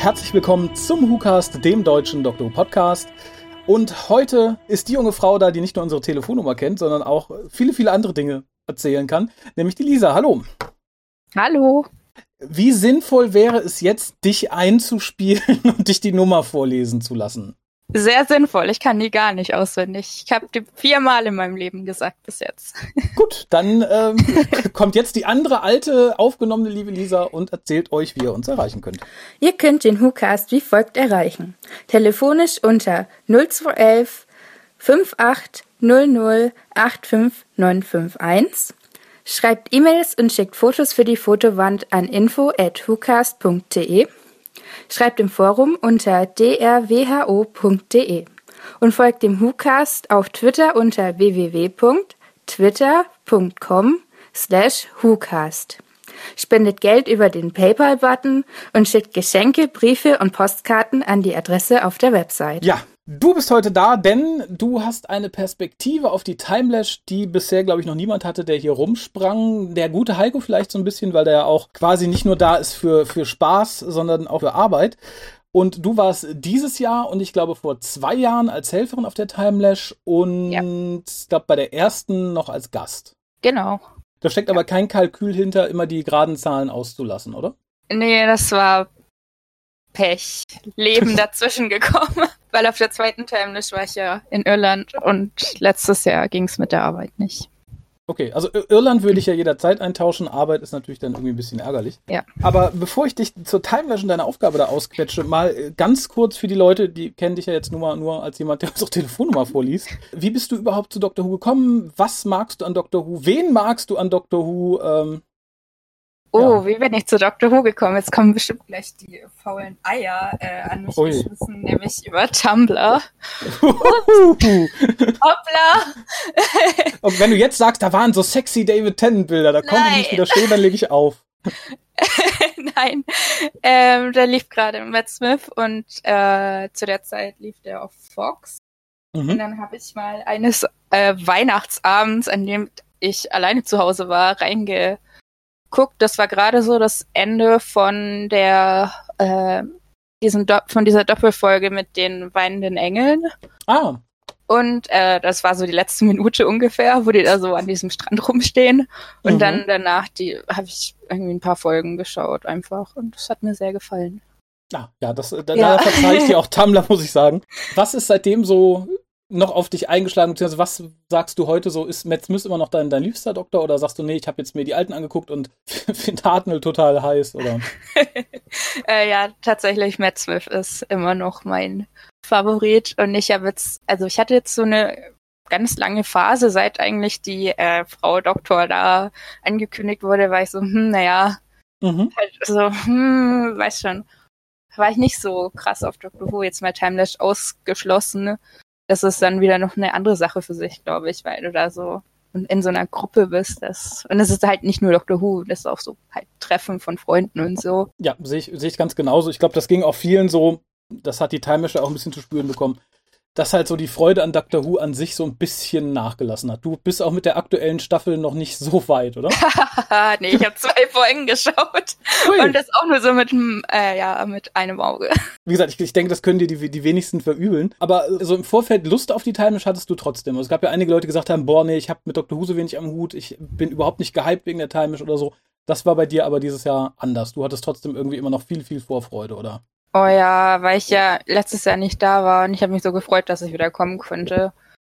Herzlich willkommen zum WhoCast, dem deutschen Dr. Who Podcast. Und heute ist die junge Frau da, die nicht nur unsere Telefonnummer kennt, sondern auch viele, viele andere Dinge erzählen kann, nämlich die Lisa. Hallo. Hallo. Wie sinnvoll wäre es jetzt, dich einzuspielen und dich die Nummer vorlesen zu lassen? Sehr sinnvoll. Ich kann die gar nicht auswendig. Ich habe die viermal in meinem Leben gesagt bis jetzt. Gut, dann ähm, kommt jetzt die andere alte aufgenommene liebe Lisa und erzählt euch, wie ihr uns erreichen könnt. Ihr könnt den WhoCast wie folgt erreichen. Telefonisch unter 0211 5800 85951. Schreibt E-Mails und schickt Fotos für die Fotowand an info at whocast.de Schreibt im Forum unter drwho.de und folgt dem WhoCast auf Twitter unter www.twitter.com slash WhoCast. Spendet Geld über den PayPal-Button und schickt Geschenke, Briefe und Postkarten an die Adresse auf der Website. Ja, Du bist heute da, denn du hast eine Perspektive auf die Timelash, die bisher, glaube ich, noch niemand hatte, der hier rumsprang. Der gute Heiko vielleicht so ein bisschen, weil der ja auch quasi nicht nur da ist für, für Spaß, sondern auch für Arbeit. Und du warst dieses Jahr und ich glaube vor zwei Jahren als Helferin auf der Timelash und ja. ich glaube bei der ersten noch als Gast. Genau. Da steckt ja. aber kein Kalkül hinter, immer die geraden Zahlen auszulassen, oder? Nee, das war Pech, Leben dazwischen gekommen. Weil auf der zweiten Timeless war ich ja in Irland und letztes Jahr ging es mit der Arbeit nicht. Okay, also Irland würde ich ja jederzeit eintauschen. Arbeit ist natürlich dann irgendwie ein bisschen ärgerlich. Ja. Aber bevor ich dich zur Timeless und deiner Aufgabe da ausquetsche, mal äh, ganz kurz für die Leute, die kennen dich ja jetzt nur, mal, nur als jemand, der unsere Telefonnummer vorliest. Wie bist du überhaupt zu Dr. Who gekommen? Was magst du an Dr. Who? Wen magst du an Dr. Who? Ähm, Oh, ja. wie bin ich zu Dr. Who gekommen? Jetzt kommen bestimmt gleich die faulen Eier äh, an mich Ui. geschmissen, nämlich über Tumblr. Hoppla! Und wenn du jetzt sagst, da waren so sexy David Tennant Bilder, da konnte ich nicht widerstehen, dann lege ich auf. Nein, ähm, da lief gerade Matt Smith und äh, zu der Zeit lief der auf Fox. Mhm. Und dann habe ich mal eines äh, Weihnachtsabends, an dem ich alleine zu Hause war, reinge guckt, das war gerade so das Ende von der äh, diesen Do von dieser Doppelfolge mit den weinenden Engeln. Ah. Und äh, das war so die letzte Minute ungefähr, wo die da so an diesem Strand rumstehen. Und mhm. dann danach die habe ich irgendwie ein paar Folgen geschaut einfach und das hat mir sehr gefallen. Ah, ja, das da, ja. da verzeih ich dir auch Tumblr, muss ich sagen. Was ist seitdem so noch auf dich eingeschlagen? Beziehungsweise was sagst du heute so? Ist Matt Smith immer noch dein, dein liebster Doktor? Oder sagst du, nee, ich habe jetzt mir die alten angeguckt und finde Hartnell total heiß? Oder? äh, ja, tatsächlich, Matt Smith ist immer noch mein Favorit. Und ich habe jetzt, also ich hatte jetzt so eine ganz lange Phase, seit eigentlich die äh, Frau Doktor da angekündigt wurde, war ich so, hm, naja, mhm. halt so, hm, weiß schon war ich nicht so krass auf Doctor Who, jetzt mal Timelash ausgeschlossen das ist dann wieder noch eine andere Sache für sich, glaube ich, weil du da so in so einer Gruppe bist. Das, und es ist halt nicht nur Dr. Who, das ist auch so halt Treffen von Freunden und so. Ja, sehe ich, sehe ich ganz genauso. Ich glaube, das ging auch vielen so, das hat die Time auch ein bisschen zu spüren bekommen dass halt so die Freude an Doctor Who an sich so ein bisschen nachgelassen hat. Du bist auch mit der aktuellen Staffel noch nicht so weit, oder? nee, ich habe zwei Folgen geschaut. Ui. Und das auch nur so mit, äh, ja, mit einem Auge. Wie gesagt, ich, ich denke, das können dir die, die wenigsten verübeln. Aber so im Vorfeld Lust auf die Timelash hattest du trotzdem. Also es gab ja einige Leute, die gesagt haben, boah, nee, ich habe mit Doctor Who so wenig am Hut, ich bin überhaupt nicht gehypt wegen der Timelash oder so. Das war bei dir aber dieses Jahr anders. Du hattest trotzdem irgendwie immer noch viel, viel Vorfreude, oder? Oh ja, weil ich ja letztes Jahr nicht da war und ich habe mich so gefreut, dass ich wieder kommen könnte.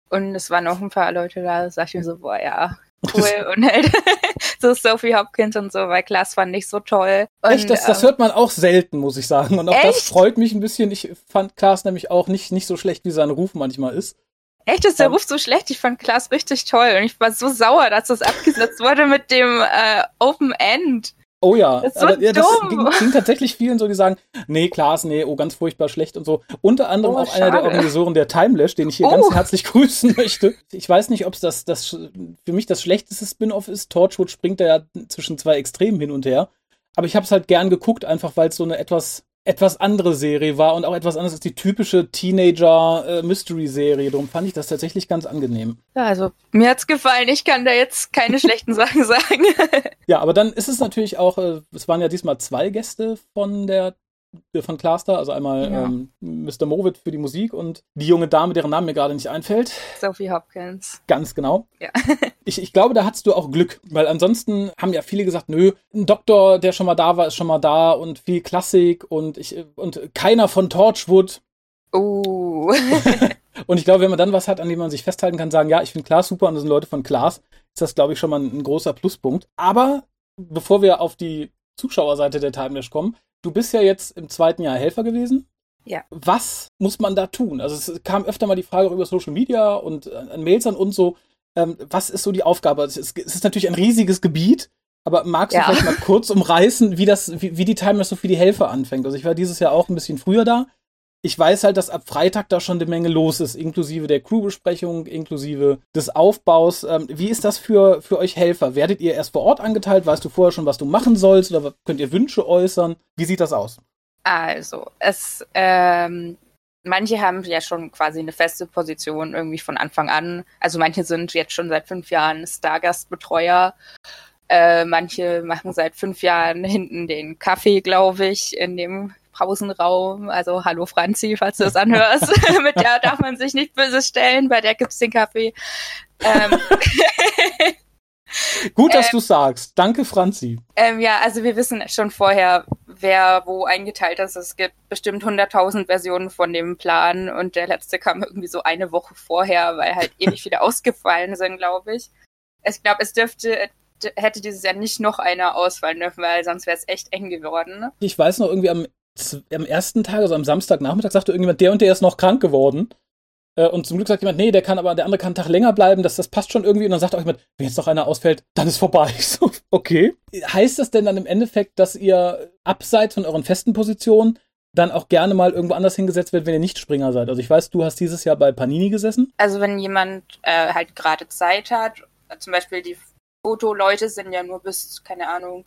Und es waren auch ein paar Leute da, da sag ich mir so, boah, ja, cool. und halt so Sophie Hopkins und so, weil Klaas fand ich so toll. Und, echt, das, das ähm, hört man auch selten, muss ich sagen. Und auch echt? das freut mich ein bisschen. Ich fand Klaas nämlich auch nicht, nicht so schlecht, wie sein Ruf manchmal ist. Echt, ist der um, Ruf so schlecht? Ich fand Klaas richtig toll und ich war so sauer, dass das abgesetzt wurde mit dem äh, Open End. Oh ja, das, so ja, das ging, ging, tatsächlich vielen so, die sagen, nee, Klaas, nee, oh, ganz furchtbar schlecht und so. Unter anderem oh, auch schade. einer der Organisatoren der Timelash, den ich hier oh. ganz herzlich grüßen möchte. Ich weiß nicht, ob es das, das für mich das schlechteste Spin-off ist. Torchwood springt da ja zwischen zwei Extremen hin und her. Aber ich habe es halt gern geguckt, einfach weil es so eine etwas etwas andere Serie war und auch etwas anderes als die typische Teenager-Mystery-Serie. Äh, Darum fand ich das tatsächlich ganz angenehm. Ja, also mir hat's gefallen. Ich kann da jetzt keine schlechten Sachen sagen. ja, aber dann ist es natürlich auch, äh, es waren ja diesmal zwei Gäste von der von Cluster, also einmal ja. ähm, Mr. Movitt für die Musik und die junge Dame, deren Name mir gerade nicht einfällt. Sophie Hopkins. Ganz genau. Ja. ich, ich glaube, da hattest du auch Glück, weil ansonsten haben ja viele gesagt, nö, ein Doktor, der schon mal da war, ist schon mal da und viel Klassik und ich und keiner von Torchwood. Oh. und ich glaube, wenn man dann was hat, an dem man sich festhalten kann, sagen, ja, ich finde Klaas super und das sind Leute von Klaas, ist das, glaube ich, schon mal ein, ein großer Pluspunkt. Aber bevor wir auf die Zuschauerseite der Timelash kommen, du bist ja jetzt im zweiten Jahr Helfer gewesen. Ja. Was muss man da tun? Also es kam öfter mal die Frage auch über Social Media und äh, an Mails an uns so, ähm, was ist so die Aufgabe? Es ist, es ist, natürlich ein riesiges Gebiet, aber magst du ja. vielleicht mal kurz umreißen, wie das, wie, wie die Timelash so für die Helfer anfängt? Also ich war dieses Jahr auch ein bisschen früher da ich weiß halt, dass ab Freitag da schon eine Menge los ist, inklusive der Crewbesprechung, inklusive des Aufbaus. Ähm, wie ist das für, für euch Helfer? Werdet ihr erst vor Ort angeteilt? Weißt du vorher schon, was du machen sollst? Oder könnt ihr Wünsche äußern? Wie sieht das aus? Also, es, ähm, manche haben ja schon quasi eine feste Position irgendwie von Anfang an. Also manche sind jetzt schon seit fünf Jahren Stargastbetreuer. Äh, manche machen seit fünf Jahren hinten den Kaffee, glaube ich, in dem Pausenraum. Also hallo Franzi, falls du das anhörst. Mit der darf man sich nicht böse stellen, bei der gibt's den Kaffee. Ähm, Gut, dass ähm, du sagst. Danke, Franzi. Ähm, ja, also wir wissen schon vorher, wer wo eingeteilt ist. Es gibt bestimmt 100.000 Versionen von dem Plan und der letzte kam irgendwie so eine Woche vorher, weil halt ewig viele ausgefallen sind, glaube ich. Ich glaube, es dürfte hätte dieses Jahr nicht noch einer ausfallen dürfen, weil sonst wäre es echt eng geworden. Ich weiß noch irgendwie am am ersten Tag, also am Samstagnachmittag, sagte irgendjemand, der und der ist noch krank geworden. Äh, und zum Glück sagt jemand, nee, der kann aber, der andere kann einen Tag länger bleiben, das, das passt schon irgendwie. Und dann sagt auch jemand, wenn jetzt noch einer ausfällt, dann ist vorbei. So, okay. Heißt das denn dann im Endeffekt, dass ihr abseits von euren festen Positionen dann auch gerne mal irgendwo anders hingesetzt wird, wenn ihr nicht Springer seid? Also ich weiß, du hast dieses Jahr bei Panini gesessen. Also wenn jemand äh, halt gerade Zeit hat, zum Beispiel die Fotoleute sind ja nur bis, keine Ahnung,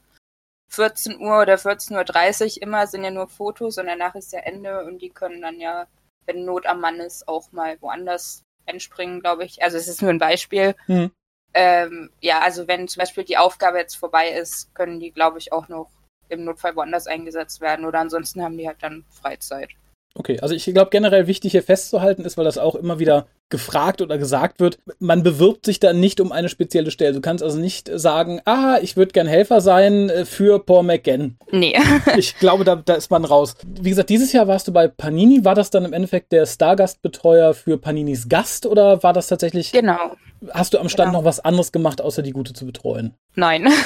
14 Uhr oder 14.30 Uhr immer sind ja nur Fotos und danach ist ja Ende und die können dann ja, wenn Not am Mann ist, auch mal woanders entspringen, glaube ich. Also es ist nur ein Beispiel. Mhm. Ähm, ja, also wenn zum Beispiel die Aufgabe jetzt vorbei ist, können die, glaube ich, auch noch im Notfall woanders eingesetzt werden oder ansonsten haben die halt dann Freizeit. Okay, also ich glaube generell wichtig hier festzuhalten ist, weil das auch immer wieder gefragt oder gesagt wird, man bewirbt sich dann nicht um eine spezielle Stelle. Du kannst also nicht sagen, ah, ich würde gern Helfer sein äh, für Paul McGann. Nee. ich glaube, da, da ist man raus. Wie gesagt, dieses Jahr warst du bei Panini. War das dann im Endeffekt der Stargastbetreuer für Paninis Gast oder war das tatsächlich. Genau. Hast du am Stand genau. noch was anderes gemacht, außer die Gute zu betreuen? Nein.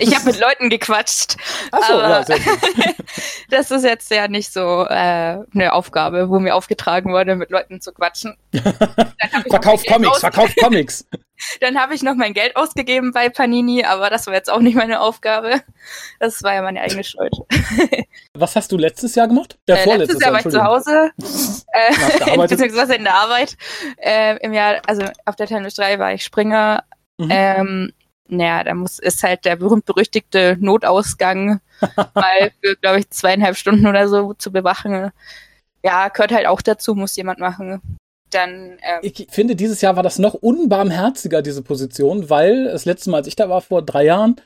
Ich habe mit Leuten gequatscht. Achso, ja, sehr gut. das ist jetzt ja nicht so äh, eine Aufgabe, wo mir aufgetragen wurde, mit Leuten zu quatschen. verkauf Comics, verkauf Comics. Dann habe ich noch mein Geld ausgegeben bei Panini, aber das war jetzt auch nicht meine Aufgabe. Das war ja meine eigene Schuld. Was hast du letztes Jahr gemacht? Der äh, letztes Jahr war ich zu Hause, äh, beziehungsweise in der Arbeit. Äh, Im Jahr, also auf der Tennis 3 war ich Springer. Mhm. Ähm, naja, da muss, ist halt der berühmt-berüchtigte Notausgang mal für, glaube ich, zweieinhalb Stunden oder so zu bewachen. Ja, gehört halt auch dazu, muss jemand machen dann. Ähm ich finde, dieses Jahr war das noch unbarmherziger, diese Position, weil das letzte Mal, als ich da war, vor drei Jahren,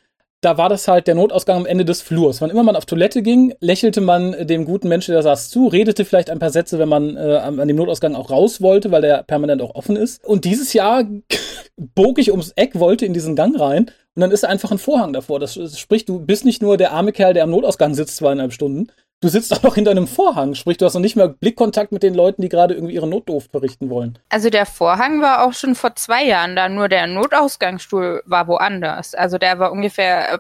da war das halt der Notausgang am Ende des Flurs. Wann immer man auf Toilette ging, lächelte man dem guten Menschen, der saß, zu, redete vielleicht ein paar Sätze, wenn man äh, an dem Notausgang auch raus wollte, weil der permanent auch offen ist. Und dieses Jahr bog ich ums Eck, wollte in diesen Gang rein und dann ist einfach ein Vorhang davor. Das, das sprich, du bist nicht nur der arme Kerl, der am Notausgang sitzt zweieinhalb Stunden, Du sitzt auch noch hinter einem Vorhang, sprich, du hast noch nicht mehr Blickkontakt mit den Leuten, die gerade irgendwie ihre Notdurft verrichten wollen. Also der Vorhang war auch schon vor zwei Jahren da, nur der Notausgangsstuhl war woanders. Also der war ungefähr äh,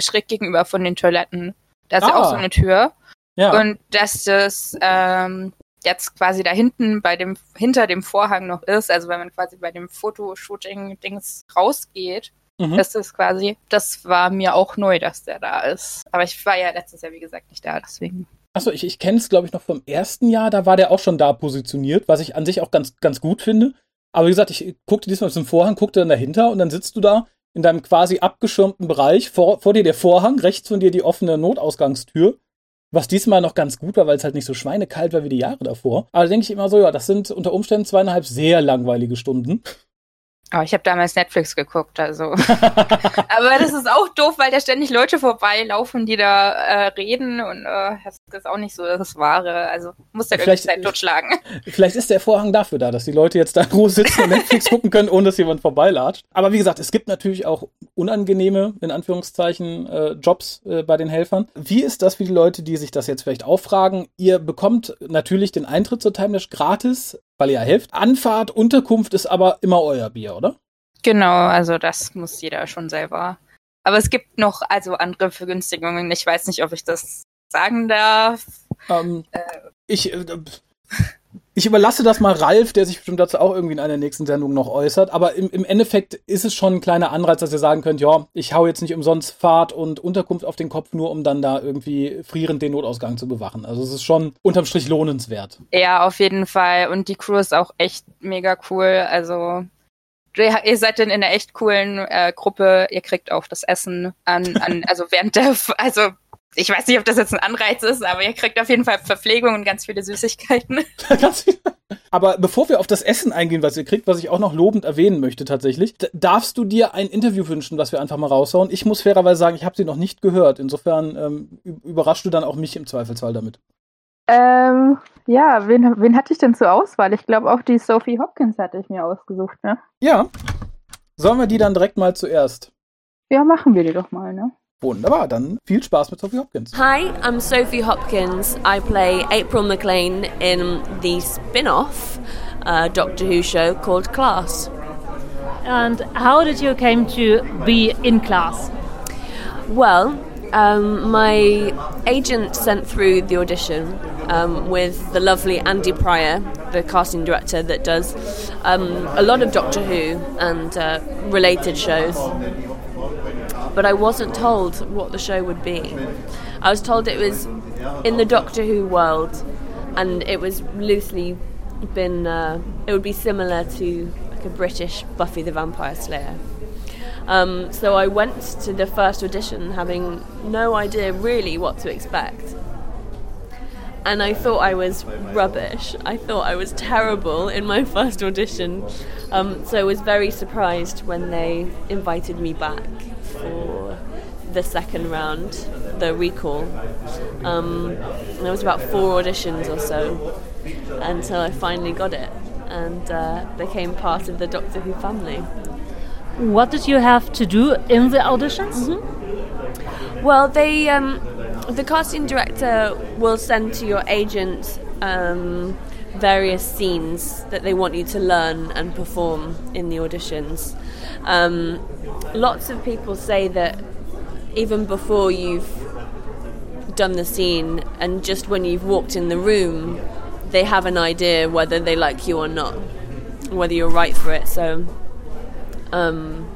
schräg gegenüber von den Toiletten. Da ist ah. ja auch so eine Tür. Ja. Und dass das ähm, jetzt quasi da hinten bei dem, hinter dem Vorhang noch ist, also wenn man quasi bei dem Fotoshooting-Dings rausgeht, Mhm. Das ist quasi, das war mir auch neu, dass der da ist. Aber ich war ja letztes Jahr, wie gesagt, nicht da, deswegen. Achso, ich, ich kenne es, glaube ich, noch vom ersten Jahr, da war der auch schon da positioniert, was ich an sich auch ganz, ganz gut finde. Aber wie gesagt, ich guckte diesmal zum Vorhang, guckte dann dahinter und dann sitzt du da in deinem quasi abgeschirmten Bereich, vor, vor dir der Vorhang, rechts von dir die offene Notausgangstür. Was diesmal noch ganz gut war, weil es halt nicht so schweinekalt war wie die Jahre davor. Aber da denke ich immer so, ja, das sind unter Umständen zweieinhalb sehr langweilige Stunden. Oh, ich habe damals Netflix geguckt, also. Aber das ist auch doof, weil da ständig Leute vorbeilaufen, die da äh, reden und äh, das ist auch nicht so das Wahre. Also muss der vielleicht Zeit totschlagen. Vielleicht ist der Vorhang dafür da, dass die Leute jetzt da groß sitzen und Netflix gucken können, ohne dass jemand vorbeilatscht. Aber wie gesagt, es gibt natürlich auch unangenehme, in Anführungszeichen, äh, Jobs äh, bei den Helfern. Wie ist das für die Leute, die sich das jetzt vielleicht auffragen? Ihr bekommt natürlich den Eintritt zur Timelash gratis weil ihr helft. Anfahrt, Unterkunft ist aber immer euer Bier, oder? Genau, also das muss jeder schon selber. Aber es gibt noch also andere Vergünstigungen. Ich weiß nicht, ob ich das sagen darf. Ähm, äh, ich, äh, ich überlasse das mal Ralf, der sich bestimmt dazu auch irgendwie in einer nächsten Sendung noch äußert. Aber im, im Endeffekt ist es schon ein kleiner Anreiz, dass ihr sagen könnt, ja, ich hau jetzt nicht umsonst Fahrt und Unterkunft auf den Kopf, nur um dann da irgendwie frierend den Notausgang zu bewachen. Also es ist schon unterm Strich lohnenswert. Ja, auf jeden Fall. Und die Crew ist auch echt mega cool. Also ihr seid dann in einer echt coolen äh, Gruppe. Ihr kriegt auch das Essen an, an also während der, also ich weiß nicht, ob das jetzt ein Anreiz ist, aber ihr kriegt auf jeden Fall Verpflegung und ganz viele Süßigkeiten. aber bevor wir auf das Essen eingehen, was ihr kriegt, was ich auch noch lobend erwähnen möchte tatsächlich, darfst du dir ein Interview wünschen, was wir einfach mal raushauen? Ich muss fairerweise sagen, ich habe sie noch nicht gehört. Insofern ähm, überraschst du dann auch mich im Zweifelsfall damit. Ähm, ja, wen, wen hatte ich denn zur Auswahl? Ich glaube auch die Sophie Hopkins hatte ich mir ausgesucht, ne? Ja. Sollen wir die dann direkt mal zuerst? Ja, machen wir die doch mal, ne? Wunderbar, dann viel Spaß mit Sophie Hopkins. Hi, I'm Sophie Hopkins. I play April McLean in the spin off uh, Doctor Who show called Class. And how did you came to be in class? Well, um, my agent sent through the audition um, with the lovely Andy Pryor, the casting director that does um, a lot of Doctor Who and uh, related shows but I wasn't told what the show would be. I was told it was in the Doctor Who world, and it was loosely been. Uh, it would be similar to like a British Buffy the Vampire Slayer. Um, so I went to the first audition having no idea really what to expect. And I thought I was rubbish. I thought I was terrible in my first audition. Um, so I was very surprised when they invited me back for the second round, the recall. Um, there was about four auditions or so until I finally got it and uh, became part of the Doctor Who family. What did you have to do in the auditions? Mm-hmm. Well, they um, the casting director will send to your agent um, various scenes that they want you to learn and perform in the auditions. Um, lots of people say that even before you've done the scene and just when you've walked in the room, they have an idea whether they like you or not, whether you're right for it. So, um,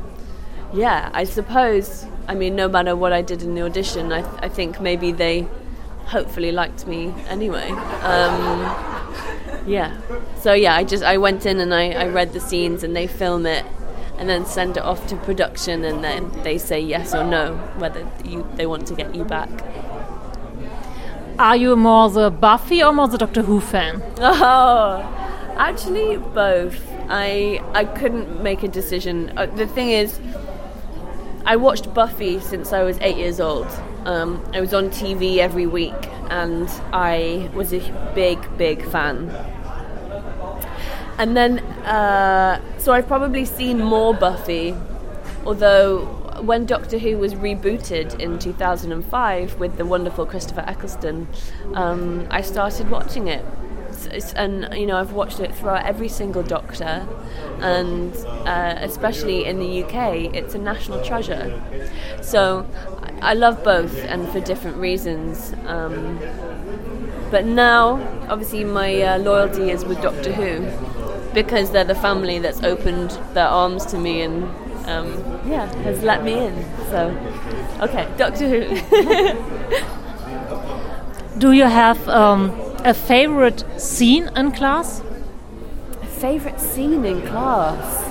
yeah, I suppose. I mean, no matter what I did in the audition, I, th- I think maybe they hopefully liked me anyway. Um, yeah. So yeah, I just I went in and I, I read the scenes and they film it and then send it off to production, and then they say yes or no whether you, they want to get you back. Are you more the Buffy or more the Doctor Who fan? Oh, actually both. I I couldn't make a decision. Uh, the thing is, I watched Buffy since I was eight years old. Um, I was on TV every week, and I was a big, big fan and then, uh, so I've probably seen more Buffy, although when Doctor Who was rebooted in 2005 with the wonderful Christopher Eccleston, um, I started watching it. It's, and you know I've watched it throughout every single Doctor, and uh, especially in the UK, it's a national treasure. So I love both, and for different reasons. Um, but now, obviously, my uh, loyalty is with Doctor Who because they're the family that's opened their arms to me and um, yeah has let me in. So okay, Doctor Who. Do you have um, a favorite scene in class? A favorite scene in class?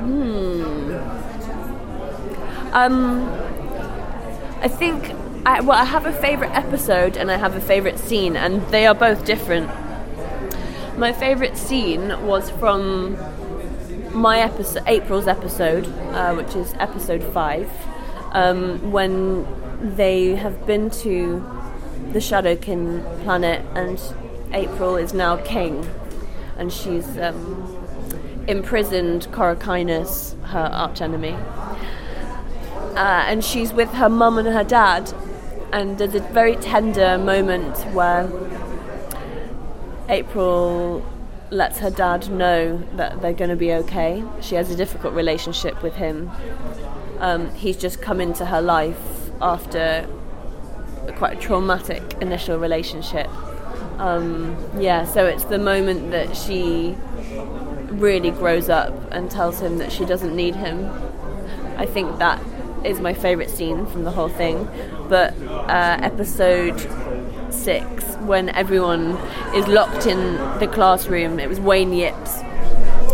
Hmm. Um, I think I, well, I have a favorite episode and I have a favorite scene, and they are both different. My favourite scene was from my episode, April's episode, uh, which is episode five, um, when they have been to the Shadowkin planet, and April is now king, and she's um, imprisoned Corakinus, her archenemy. Uh, and she's with her mum and her dad, and there's a very tender moment where April lets her dad know that they're going to be okay. She has a difficult relationship with him. Um, he's just come into her life after a quite traumatic initial relationship. Um, yeah, so it's the moment that she really grows up and tells him that she doesn't need him. I think that is my favourite scene from the whole thing. But uh, episode six, when everyone is locked in the classroom, it was Wayne Yip's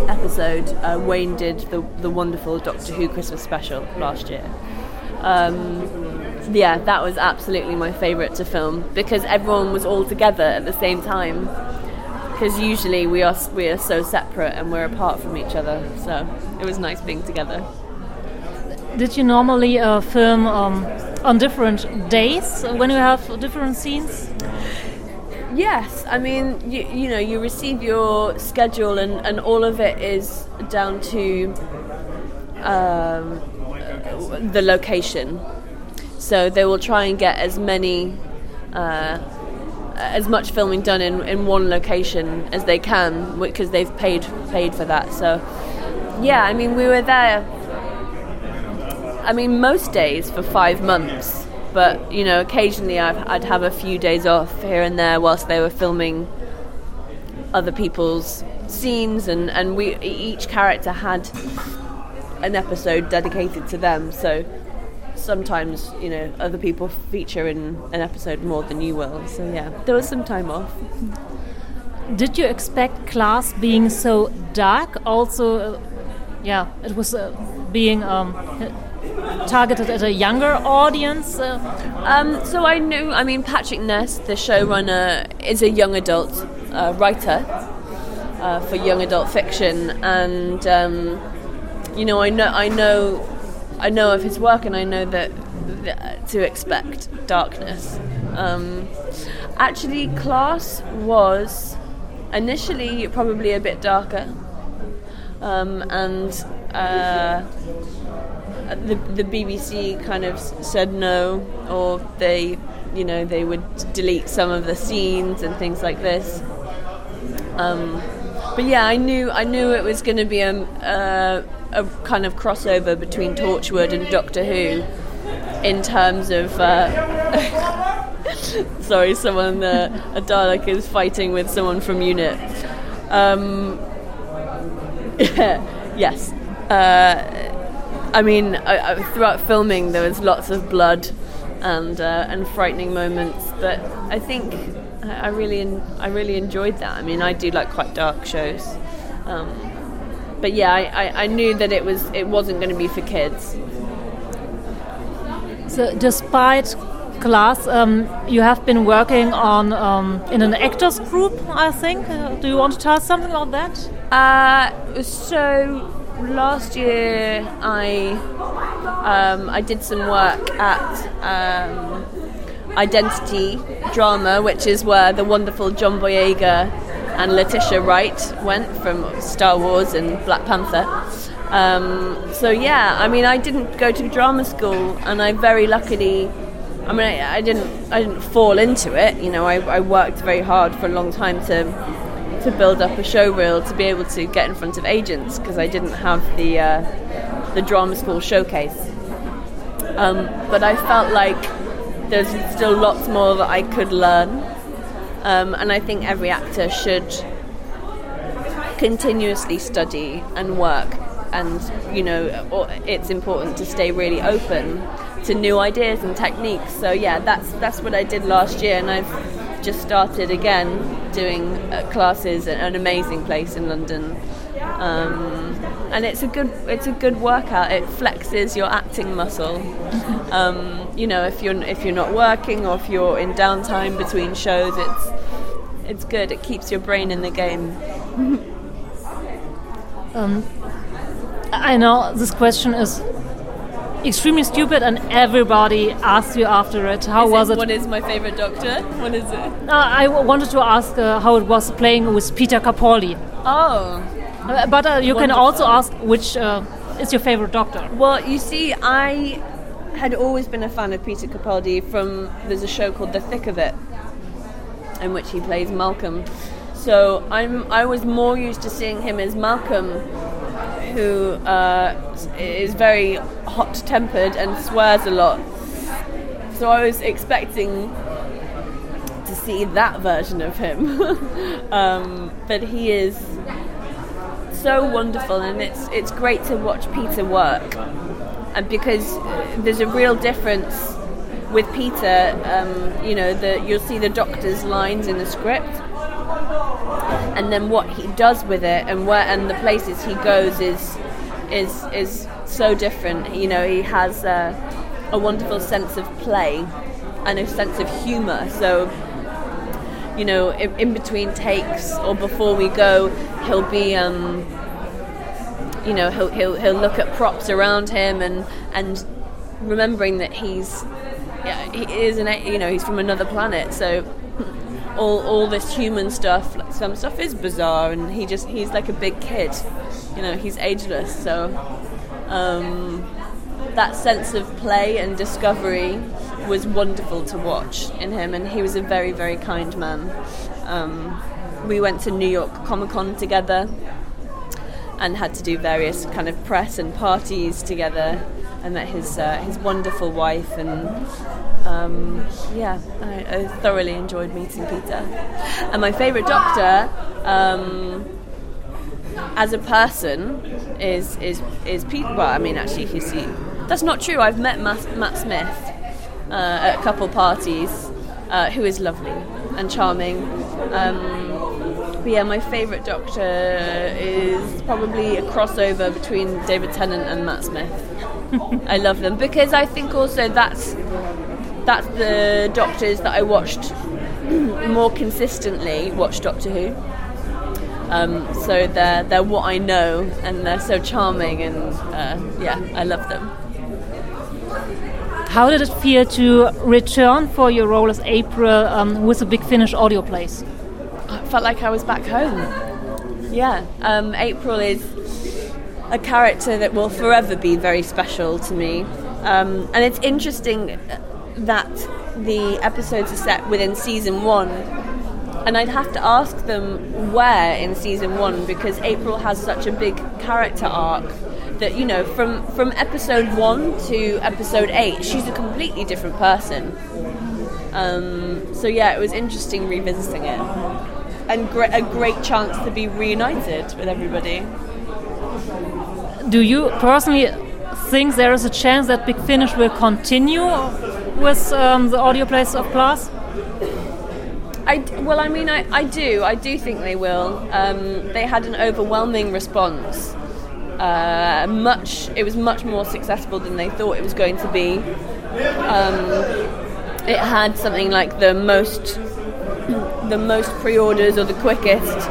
episode. Uh, Wayne did the, the wonderful Doctor Who Christmas special last year. Um, yeah, that was absolutely my favourite to film because everyone was all together at the same time. Because usually we are we are so separate and we're apart from each other, so it was nice being together. Did you normally uh, film um, on different days when you have different scenes? Yes, I mean you you know you receive your schedule and and all of it is down to um, the location. So they will try and get as many, uh, as much filming done in, in one location as they can because they've paid paid for that. So yeah, I mean we were there. I mean most days for five months, but you know occasionally i would have a few days off here and there whilst they were filming other people's scenes, and and we each character had an episode dedicated to them. So sometimes you know other people feature in an episode more than you will. So yeah, there was some time off. Did you expect class being so dark? Also, uh, yeah, it was uh, being um, targeted at a younger audience. Uh. Um, so I knew. I mean, Patrick Ness, the showrunner, is a young adult uh, writer uh, for young adult fiction, and um, you know, I know, I know I know of his work and I know that, that to expect darkness. Um, actually, Class was initially probably a bit darker, um, and uh, the the BBC kind of said no, or they, you know, they would delete some of the scenes and things like this. Um, but yeah, I knew I knew it was going to be a, a, a, kind of crossover between Torchwood and Doctor Who in terms of. Uh, sorry, someone uh, a Dalek is fighting with someone from UNIT. Um, yes. Uh, I mean, I, I, throughout filming, there was lots of blood and uh, and frightening moments, but I think I, really, I really enjoyed that. I mean, I do like quite dark shows, um, but yeah, I, I, I knew that it was, it wasn't going to be for kids. So, despite class, um, you have been working on um, in an actors group, I think. Uh, do you want to tell us something about that? Uh, so last year, I um, I did some work at um, identity drama, which is where the wonderful John Boyega and Letitia Wright went from Star Wars and Black Panther. Um, so yeah, I mean, I didn't go to drama school, and I very luckily, I mean, I, I didn't, I didn't fall into it. You know, I, I, worked very hard for a long time to to build up a show reel to be able to get in front of agents because I didn't have the uh, the drama school showcase. Um, but I felt like there's still lots more that I could learn. Um, and I think every actor should continuously study and work. And, you know, it's important to stay really open to new ideas and techniques. So, yeah, that's, that's what I did last year. And I've just started again doing uh, classes at an amazing place in London. Um, and it's a good it's a good workout. It flexes your acting muscle. Um, you know, if you're if you're not working or if you're in downtime between shows, it's it's good. It keeps your brain in the game. um, I know this question is extremely stupid, and everybody asks you after it. How is was it, it? What is my favorite Doctor? What is it? Uh, I wanted to ask uh, how it was playing with Peter Capaldi. Oh. Uh, but uh, you Wonderful. can also ask which uh, is your favorite Doctor. Well, you see, I had always been a fan of Peter Capaldi from there's a show called The Thick of It, in which he plays Malcolm. So I'm I was more used to seeing him as Malcolm, who uh, is very hot-tempered and swears a lot. So I was expecting to see that version of him, um, but he is so wonderful, and it's it's great to watch Peter work, and because there's a real difference with Peter. Um, you know, the you'll see the Doctor's lines in the script, and then what he does with it, and where and the places he goes is is is so different. You know, he has a, a wonderful sense of play and a sense of humour. So you know, in, in, between takes or before we go, he'll be, um, you know, he'll, he'll he'll look at props around him and and remembering that he's, yeah, he is an, you know, he's from another planet, so all all this human stuff, like some stuff is bizarre, and he just he's like a big kid, you know, he's ageless, so. Um, that sense of play and discovery was wonderful to watch in him, and he was a very, very kind man. Um, we went to New York Comic Con together and had to do various kind of press and parties together. I met his uh, his wonderful wife, and um, yeah, I, I, thoroughly enjoyed meeting Peter. And my favourite Doctor. Um, as a person, is is is Peter. Well, I mean, actually, you see, that's not true. I've met Matt, Matt Smith uh, at a couple parties, uh, who is lovely and charming. Um, but yeah, my favourite Doctor is probably a crossover between David Tennant and Matt Smith. I love them because I think also that's that's the Doctors that I watched more consistently. Watch Doctor Who. Um, so they're they're what I know, and they're so charming, and uh, yeah, I love them. How did it feel to return for your role as April um, with the Big Finish audio plays? Felt like I was back home. Yeah, um, April is a character that will forever be very special to me, um, and it's interesting that the episodes are set within season one and I'd have to ask them where in season one because April has such a big character arc that you know from from episode one to episode eight she's a completely different person. Um, so yeah, it was interesting revisiting it, and gre- a great chance to be reunited with everybody. Do you personally think there is a chance that Big Finish will continue with um, the audio plays of Class? I, well, I mean, I, I do. I do think they will. Um, they had an overwhelming response. Uh, much. It was much more successful than they thought it was going to be. Um, it had something like the most, the most pre-orders or the quickest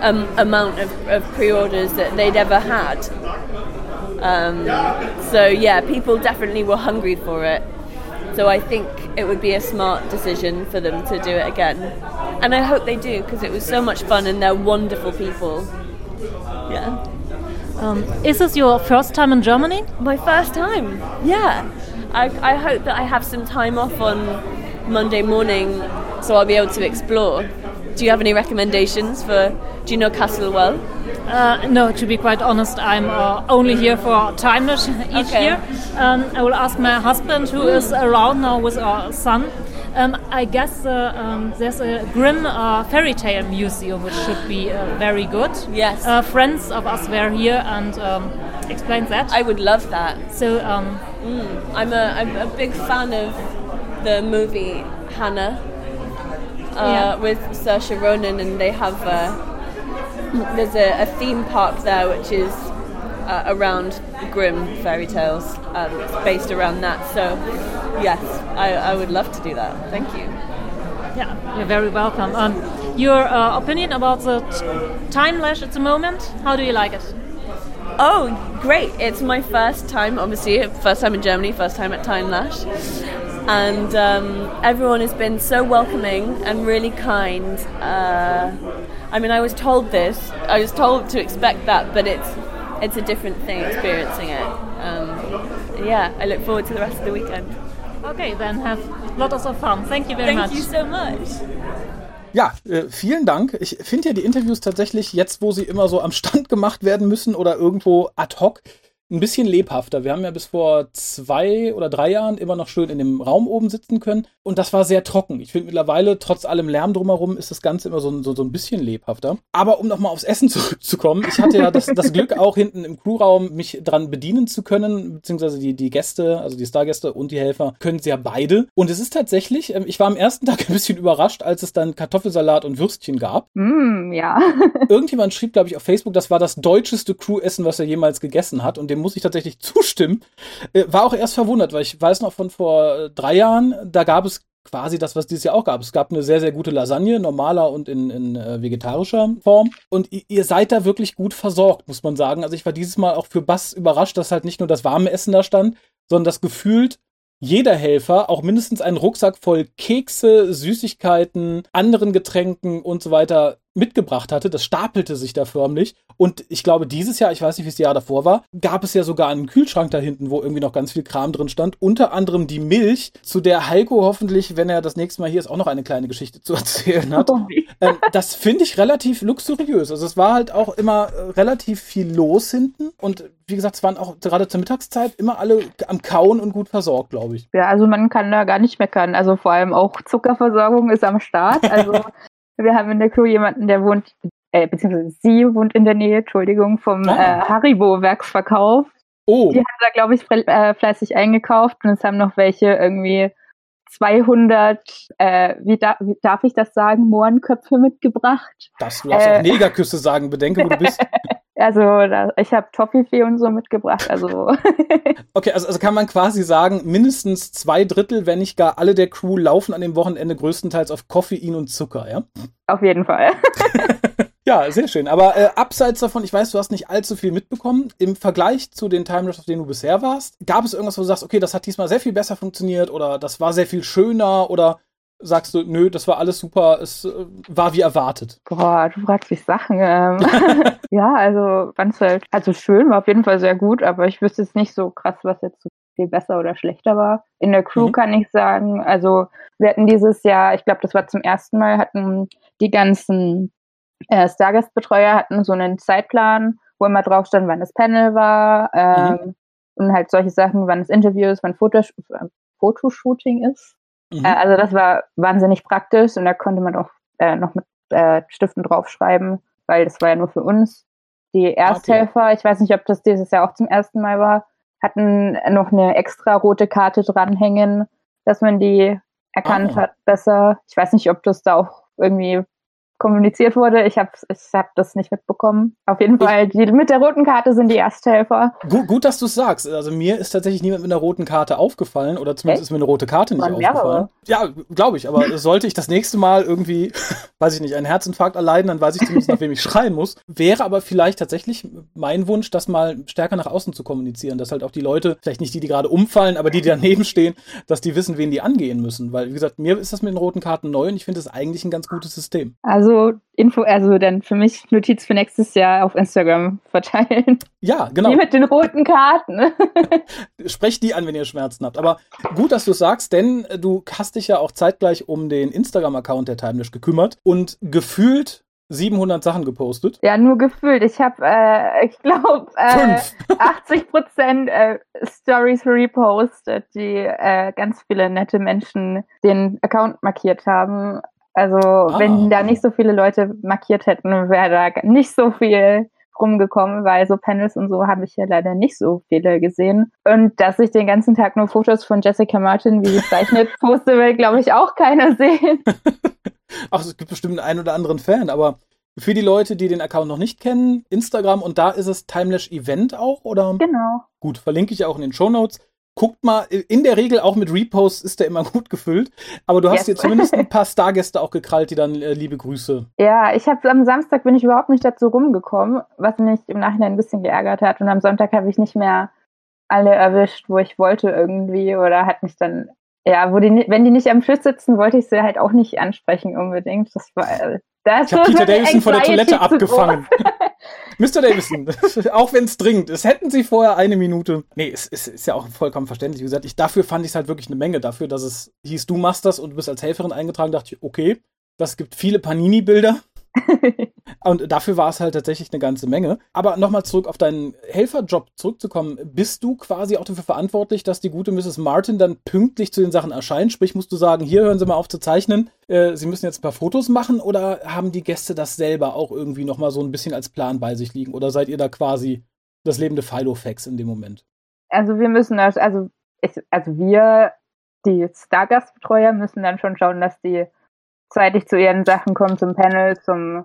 um, amount of, of pre-orders that they'd ever had. Um, so yeah, people definitely were hungry for it. So I think it would be a smart decision for them to do it again. And I hope they do because it was so much fun and they're wonderful people. Yeah. Um, is this your first time in Germany? My first time, yeah. I, I hope that I have some time off on Monday morning so I'll be able to explore. Do you have any recommendations for, do you know Kassel well? Uh, no, to be quite honest, I'm uh, only here for Timelash each Okay. year. Um, I will ask my husband, who is around now with our son. Um, I guess uh, um, there's a Grimm uh, fairy tale museum, which should be uh, very good. Yes. Uh, friends of us were here and um, explained that. I would love that. so um, I'm a, I'm a big fan of the movie Hanna uh, Yeah. with Saoirse Ronan, and they have uh, there's a, a theme park there which is uh, around Grimm fairy tales. Um, it's based around that. So yes, I, I would love to do that. Thank you. yeah, you're very welcome. Um, your uh, opinion about the t- Timelash at the moment? How do you like it? Oh, great! It's my first time, obviously, first time in Germany, first time at Timelash. And um, everyone has been so welcoming and really kind. Uh, I mean, I was told this, I was told to expect that, but it's it's a different thing experiencing it. Um, yeah, I look forward to the rest of the weekend. Okay, then have lots of fun. Thank you very Thank much. Thank you so much. Ja, äh, vielen Dank. Ich finde ja die Interviews tatsächlich jetzt, wo sie immer so am Stand gemacht werden müssen oder irgendwo ad hoc, ein bisschen lebhafter. Wir haben ja bis vor zwei oder drei Jahren immer noch schön in dem Raum oben sitzen können und das war sehr trocken. Ich finde mittlerweile, trotz allem Lärm drumherum, ist das Ganze immer so, so, so ein bisschen lebhafter. Aber um nochmal aufs Essen zurückzukommen, ich hatte ja das, das Glück, auch hinten im Crewraum mich dran bedienen zu können, beziehungsweise die, die Gäste, also die Stargäste und die Helfer können es ja beide. Und es ist tatsächlich, ähm, ich war am ersten Tag ein bisschen überrascht, als es dann Kartoffelsalat und Würstchen gab. Mm, ja. Irgendjemand schrieb, glaube ich, auf Facebook, das war das deutscheste Crew-Essen, was er jemals gegessen hat. Und dem muss ich tatsächlich zustimmen. Äh, war auch erst verwundert, weil ich weiß noch von vor äh, drei Jahren, da gab es quasi das, was dieses Jahr auch gab. Es gab eine sehr, sehr gute Lasagne, normaler und in, in äh, vegetarischer Form. Und ihr, seid da wirklich gut versorgt, muss man sagen. Also ich war dieses Mal auch für Bass überrascht, dass halt nicht nur das warme Essen da stand, sondern dass gefühlt jeder Helfer auch mindestens einen Rucksack voll Kekse, Süßigkeiten, anderen Getränken und so weiter mitgebracht hatte. Das stapelte sich da förmlich. Und ich glaube, dieses Jahr, ich weiß nicht, wie es das Jahr davor war, gab es ja sogar einen Kühlschrank da hinten, wo irgendwie noch ganz viel Kram drin stand. Unter anderem die Milch, zu der Heiko hoffentlich, wenn er das nächste Mal hier ist, auch noch eine kleine Geschichte zu erzählen hat. Oh. Ähm, das finde ich relativ luxuriös. Also es war halt auch immer äh, relativ viel los hinten. Und wie gesagt, es waren auch gerade zur Mittagszeit immer alle am Kauen und gut versorgt, glaube ich. Ja, also man kann da gar nicht meckern. Also vor allem auch Zuckerversorgung ist am Start. Also wir haben in der Crew jemanden, der wohnt, äh, beziehungsweise sie wohnt in der Nähe, Entschuldigung, vom Ah. äh, Haribo-Werksverkauf. Oh, Die haben da, glaube ich, äh, fleißig eingekauft und es haben noch welche irgendwie 200, äh, wie, da, wie darf ich das sagen, Mohrenköpfe mitgebracht. das du darfst Äh. auch Negerküsse sagen. Bedenke, wo du bist. Also da, ich habe Toffifee und so mitgebracht. Also Okay, also, also kann man quasi sagen, mindestens zwei Drittel, wenn nicht gar alle der Crew laufen an dem Wochenende größtenteils auf Koffein und Zucker, ja? auf jeden Fall. Ja, sehr schön. Aber äh, abseits davon, ich weiß, du hast nicht allzu viel mitbekommen. Im Vergleich zu den Timeless, auf denen du bisher warst, gab es irgendwas, wo du sagst, okay, das hat diesmal sehr viel besser funktioniert oder das war sehr viel schöner oder sagst du, nö, das war alles super, es äh, war wie erwartet? Boah, du fragst mich Sachen. Ähm. ja, also fand's halt, also schön, war auf jeden Fall sehr gut, aber ich wüsste jetzt nicht so krass, was jetzt so viel besser oder schlechter war. In der Crew Mhm. kann ich sagen, also wir hatten dieses Jahr, ich glaube, das war zum ersten Mal, hatten die ganzen äh, Stargast-Betreuer hatten so einen Zeitplan, wo immer drauf stand, wann das Panel war ähm, und halt solche Sachen, wann das Interview ist, wann Fotos äh, Fotoshooting ist. Mhm. Äh, also das war wahnsinnig praktisch und da konnte man auch äh, noch mit äh, Stiften draufschreiben, weil das war ja nur für uns. Die Ersthelfer, ich weiß nicht, ob das dieses Jahr auch zum ersten Mal war, hatten noch eine extra rote Karte dranhängen, dass man die erkannt Ah. hat besser. Ich weiß nicht, ob das da auch irgendwie kommuniziert wurde. Ich habe ich hab das nicht mitbekommen. Auf jeden Fall, die mit der roten Karte sind die Ersthelfer. Gut, gut, dass du es sagst. Also mir ist tatsächlich niemand mit einer roten Karte aufgefallen oder zumindest Echt? ist mir eine rote Karte nicht Waren mehrere? aufgefallen. Ja, glaube ich, aber sollte ich das nächste Mal irgendwie, weiß ich nicht, einen Herzinfarkt erleiden, dann weiß ich zumindest, nach wem ich schreien muss. Wäre aber vielleicht tatsächlich mein Wunsch, das mal stärker nach außen zu kommunizieren, dass halt auch die Leute, vielleicht nicht die, die gerade umfallen, aber die, die daneben stehen, dass die wissen, wen die angehen müssen. Weil, wie gesagt, mir ist das mit den roten Karten neu und ich finde es eigentlich ein ganz gutes System. Also Info, also dann für mich Notiz für nächstes Jahr auf Instagram verteilen. Ja, genau. Die mit den roten Karten. Sprecht die an, wenn ihr Schmerzen habt. Aber gut, dass du es sagst, denn äh, du hast dich ja auch zeitgleich um den Instagram-Account der Timelash gekümmert und gefühlt 700 Sachen gepostet. Ja, nur gefühlt. Ich habe, äh, ich glaube, äh, Fünf. 80 Prozent äh, Stories repostet, die äh, ganz viele nette Menschen den Account markiert haben. Also wenn da nicht so viele Leute markiert hätten, wäre da nicht so viel rumgekommen, weil so Panels und so habe ich ja leider nicht so viele gesehen. Und dass ich den ganzen Tag nur Fotos von Jessica Martin, wie sie zeichnet, poste, will, glaube ich, auch keiner sehen. Ach, es gibt bestimmt einen oder anderen Fan, aber für die Leute, die den Account noch nicht kennen, Instagram und da ist es Timelash Event auch, oder? Genau. Gut, verlinke ich auch in den Show Notes. Guckt mal, in der Regel auch mit Reposts ist der immer gut gefüllt. Aber du hast yes. dir zumindest ein paar Stargäste auch gekrallt, die dann äh, liebe Grüße. Ja, ich habe am Samstag bin ich überhaupt nicht dazu rumgekommen, was mich im Nachhinein ein bisschen geärgert hat. Und am Sonntag habe ich nicht mehr alle erwischt, wo ich wollte irgendwie oder hat mich dann ja, wo die, wenn die nicht am Tisch sitzen, wollte ich sie halt auch nicht ansprechen unbedingt. Das war, äh, das ich habe Peter Davison von der Toilette abgefangen. Mr. Davison, auch wenn es dringend ist, hätten Sie vorher eine Minute. Nee, es ist, ist, ja auch vollkommen verständlich. Wie gesagt, ich, dafür fand ich es halt wirklich eine Menge. Dafür, dass es hieß, du machst das und du bist als Helferin eingetragen, dachte ich, okay, das gibt viele Panini-Bilder. Und dafür war es halt tatsächlich eine ganze Menge. Aber nochmal zurück auf deinen Helferjob zurückzukommen. Bist du quasi auch dafür verantwortlich, dass die gute Mrs. Martin dann pünktlich zu den Sachen erscheint? Sprich, musst du sagen, hier hören Sie mal auf zu zeichnen, äh, Sie müssen jetzt ein paar Fotos machen oder haben die Gäste das selber auch irgendwie nochmal so ein bisschen als Plan bei sich liegen? Oder seid ihr da quasi das lebende Filofax in dem Moment? Also wir müssen das, also, ich, also wir, die Stargastbetreuer, müssen dann schon schauen, dass die zeitig zu ihren Sachen kommen, zum Panel, zum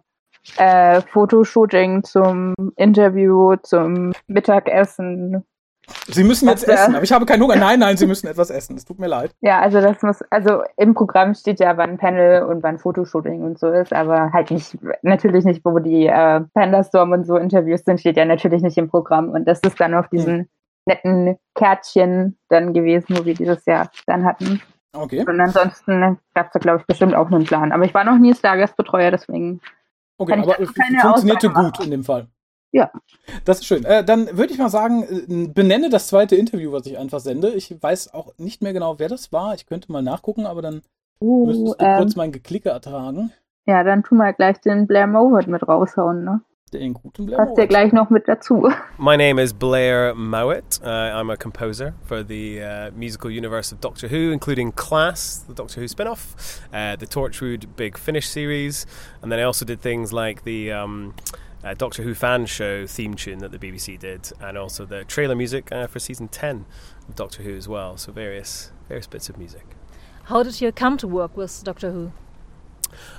äh, Fotoshooting, zum Interview, zum Mittagessen. Sie müssen jetzt Was, essen, aber ich habe keinen Hunger. Nein, nein, Sie müssen etwas essen. Es tut mir leid. Ja, also das muss, also im Programm steht ja, wann Panel und wann Fotoshooting und so ist, aber halt nicht, natürlich nicht, wo die äh, Pandastorm und so Interviews sind, steht ja natürlich nicht im Programm. Und das ist dann auf diesen hm. netten Kärtchen dann gewesen, wo wir dieses Jahr dann hatten. Okay. Und ansonsten gab es da, glaube ich, bestimmt auch einen Plan. Aber ich war noch nie Stargastbetreuer, deswegen. Okay, aber es funktionierte gut in dem Fall. Ja. Das ist schön. Äh, dann würde ich mal sagen, äh, benenne das zweite Interview, was ich einfach sende. Ich weiß auch nicht mehr genau, wer das war. Ich könnte mal nachgucken, aber dann uh, müsstest du ähm, kurz mein Geklicke ertragen. Ja, dann tu mal gleich den Blair Mowat mit raushauen, ne? Den guten Blair Passt ja gleich noch mit dazu. My name is Blair Mowat. Uh, I'm a composer for the uh, musical universe of Doctor Who, including Class, the Doctor Who spin-off, uh, the Torchwood Big Finish series, and then I also did things like the um, uh, Doctor Who fan show theme tune that the BBC did, and also the trailer music uh, for season 10 of Doctor Who as well. So various various bits of music. How did you come to work with Doctor Who?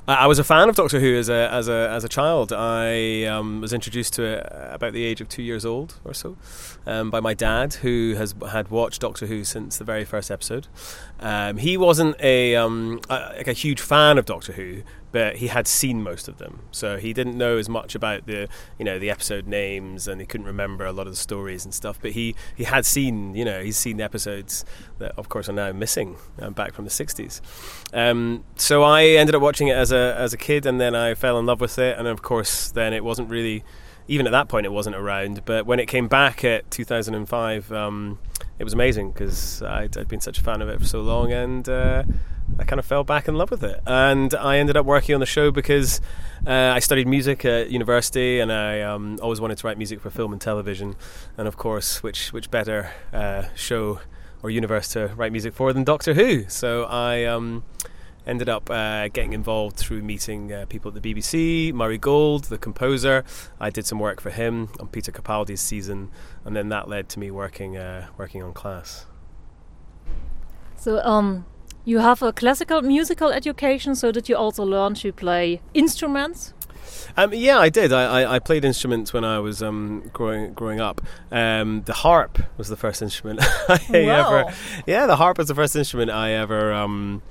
I was a fan of Doctor Who as a as a as a child. I um, was introduced to it about the age of two years old or so um, by my dad, who has had watched Doctor Who since the very first episode. Um, he wasn't a, um, a, like a huge fan of Doctor Who, but he had seen most of them, so he didn't know as much about the you know the episode names, and he couldn't remember a lot of the stories and stuff. But he he had seen you know he's seen the episodes that of course are now missing um, back from the '60s. Um, so I ended up watching it as a as a kid, and then I fell in love with it, and of course then it wasn't really even at that point it wasn't around. But when it came back at 2005, um, it was amazing because I'd, I'd, been such a fan of it for so long, and uh, I kind of fell back in love with it. And I ended up working on the show because uh, I studied music at university, and I um, always wanted to write music for film and television. And of course, which which better uh, show or universe to write music for than Doctor Who? So I. Um, ended up uh, getting involved through meeting uh, people at the BBC, Murray Gold, the composer. I did some work for him on Peter Capaldi's season, and then that led to me working uh, working on Class. So, um, you have a classical musical education. So, did you also learn to play instruments? Um, yeah, I did. I, I, I, played instruments when I was um, growing growing up. Um, the harp was the first instrument I wow. ever. Yeah, the harp was the first instrument I ever um,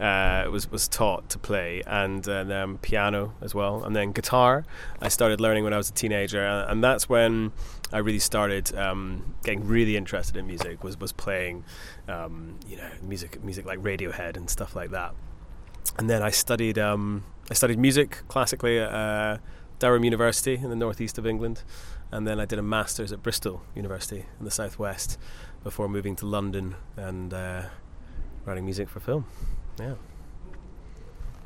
uh, was was taught to play, and, and um, piano as well, and then guitar. I started learning when I was a teenager, and that's when I really started um, getting really interested in music. Was was playing, um, you know, music music like Radiohead and stuff like that. And then I studied um, I studied music classically at uh, Durham University in the northeast of England, and then I did a master's at Bristol University in the southwest before moving to London and uh, writing music for film. Yeah.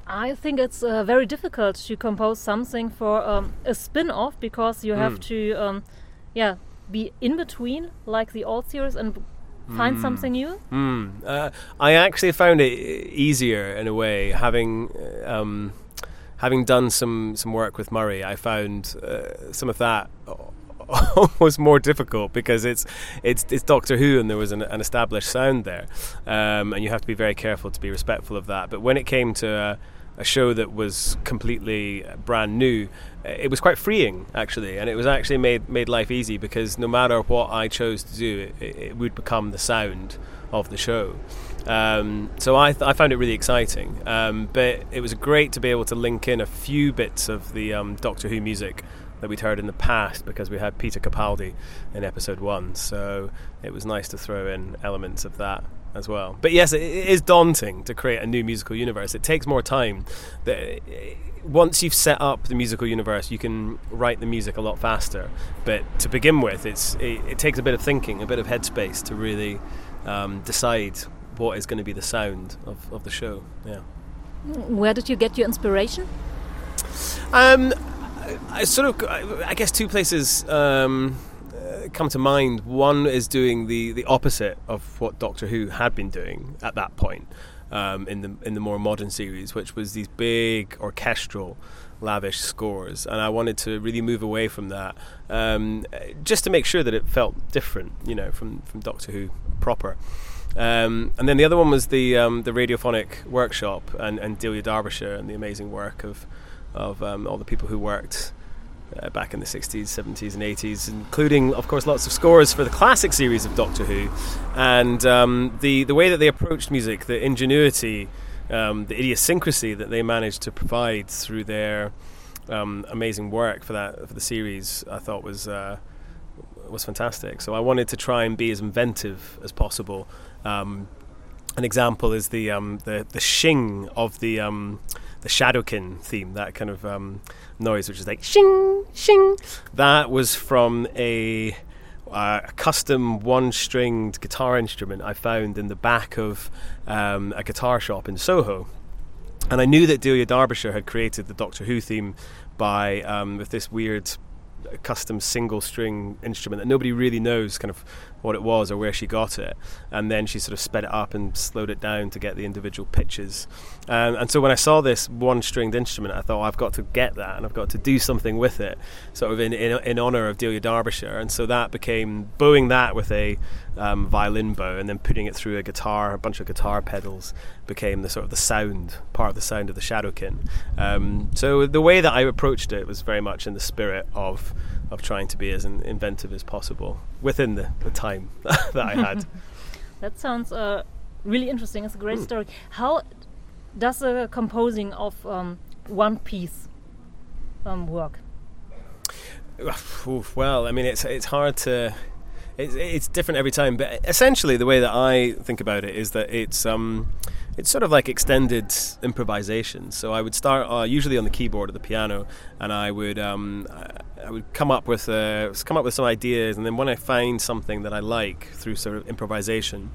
I think it's uh, very difficult to compose something for um, a spin-off because you have mm. to, um, yeah, be in between like the old series and find mm. something new. Mm. Uh, I actually found it easier in a way having. Um, having done some, some work with Murray, I found uh, some of that was more difficult because it's it's it's Doctor Who and there was an, an established sound there, um, and you have to be very careful to be respectful of that. But when it came to uh, a show that was completely brand new, it was quite freeing actually, and it was actually made made life easy because no matter what I chose to do, it, it would become the sound of the show. Um, so I, th- I found it really exciting, um, but it was great to be able to link in a few bits of the um, Doctor Who music that we'd heard in the past because we had Peter Capaldi in episode one. So it was nice to throw in elements of that as well. But yes, it is daunting to create a new musical universe. It takes more time. Once you've set up the musical universe, you can write the music a lot faster. But to begin with, it's it, it takes a bit of thinking, a bit of headspace to really um, decide what is going to be the sound of, of the show. Yeah. Where did you get your inspiration? Um, I sort of, I guess, two places. Um, come to mind. One is doing the, the opposite of what Doctor Who had been doing at that point um, in the in the more modern series, which was these big orchestral, lavish scores, and I wanted to really move away from that, um, just to make sure that it felt different, you know, from from Doctor Who proper. Um, and then the other one was the um, the radiophonic workshop and, and Delia Derbyshire and the amazing work of of um, all the people who worked uh, back in the 60s, 70s, and 80s, including, of course, lots of scores for the classic series of Doctor Who. And um, the, the way that they approached music, the ingenuity, um, the idiosyncrasy that they managed to provide through their um, amazing work for that for the series, I thought was uh, was fantastic. So I wanted to try and be as inventive as possible. Um, an example is the um, the the shing of the um, the Shadowkin theme, that kind of noise, which is like shing, shing. That was from a, uh, a custom one-stringed guitar instrument I found in the back of um, a guitar shop in Soho. And I knew that Delia Derbyshire had created the Doctor Who theme by um, with this weird custom single string instrument that nobody really knows kind of what it was or where she got it. And then she sort of sped it up and slowed it down to get the individual pitches. Um, and so when I saw this one stringed instrument, I thought, oh, I've got to get that and I've got to do something with it, sort of in, in, in honor of Delia Derbyshire. And so that became bowing that with a um, violin bow and then putting it through a guitar, a bunch of guitar pedals, became the sort of the sound, part of the sound of the Shadowkin. Um, so the way that I approached it was very much in the spirit of of trying to be as inventive as possible within the, the time that I had. that sounds uh, really interesting. It's a great mm. story. How does the composing of um, one piece um, work? Well, I mean, it's it's hard to. It's, it's different every time, but essentially the way that I think about it is that it's um, it's sort of like extended improvisation. So I would start uh, usually on the keyboard or the piano, and I would um, I would come up with uh, come up with some ideas, and then when I find something that I like through sort of improvisation,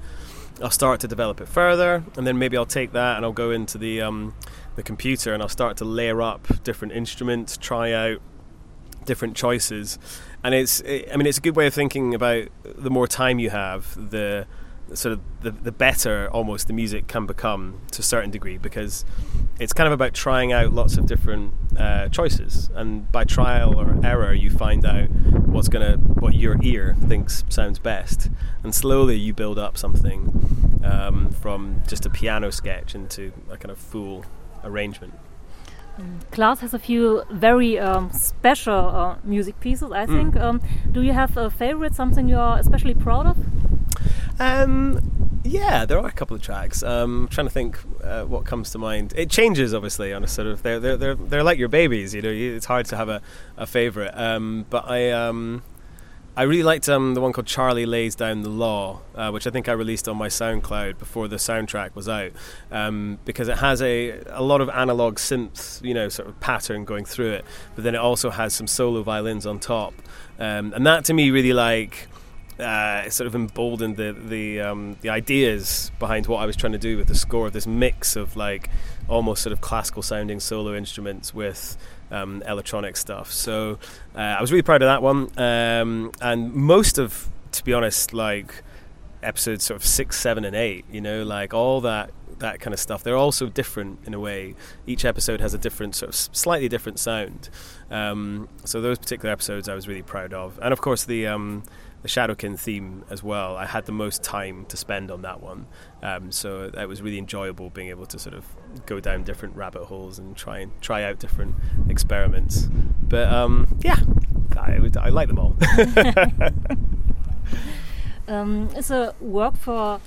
I'll start to develop it further, and then maybe I'll take that and I'll go into the um, the computer and I'll start to layer up different instruments, try out different choices, and it's it, I mean it's a good way of thinking about the more time you have, the sort of the, the better almost the music can become to a certain degree because it's kind of about trying out lots of different uh, choices and by trial or error you find out what's gonna what your ear thinks sounds best and slowly you build up something um, from just a piano sketch into a kind of full arrangement Class has a few very um, special uh, music pieces, I think. Mm. Um, do you have a favorite, something you are especially proud of? Um, yeah, there are a couple of tracks. Um, I'm trying to think uh, what comes to mind. It changes, obviously, on a sort of they're they're they're, they're like your babies. You know, it's hard to have a, a favorite. Um, but I um, I really liked um, the one called Charlie Lays Down the Law, uh, which I think I released on my SoundCloud before the soundtrack was out, um, because it has a, a lot of analog synth, you know, sort of pattern going through it, but then it also has some solo violins on top. Um, and that to me really like uh, sort of emboldened the the um, the ideas behind what I was trying to do with the score. Of this mix of like almost sort of classical sounding solo instruments with um, electronic stuff. So uh, I was really proud of that one. Um, and most of, to be honest, like episodes sort of six, seven, and eight. You know, like all that that kind of stuff. They're also different in a way. Each episode has a different sort of slightly different sound. Um, so those particular episodes I was really proud of, and of course the um, the Shadowkin theme as well. I had the most time to spend on that one, um, so it was really enjoyable being able to sort of go down different rabbit holes and try and try out different experiments. But um, yeah, I, I like them all. um, is a work for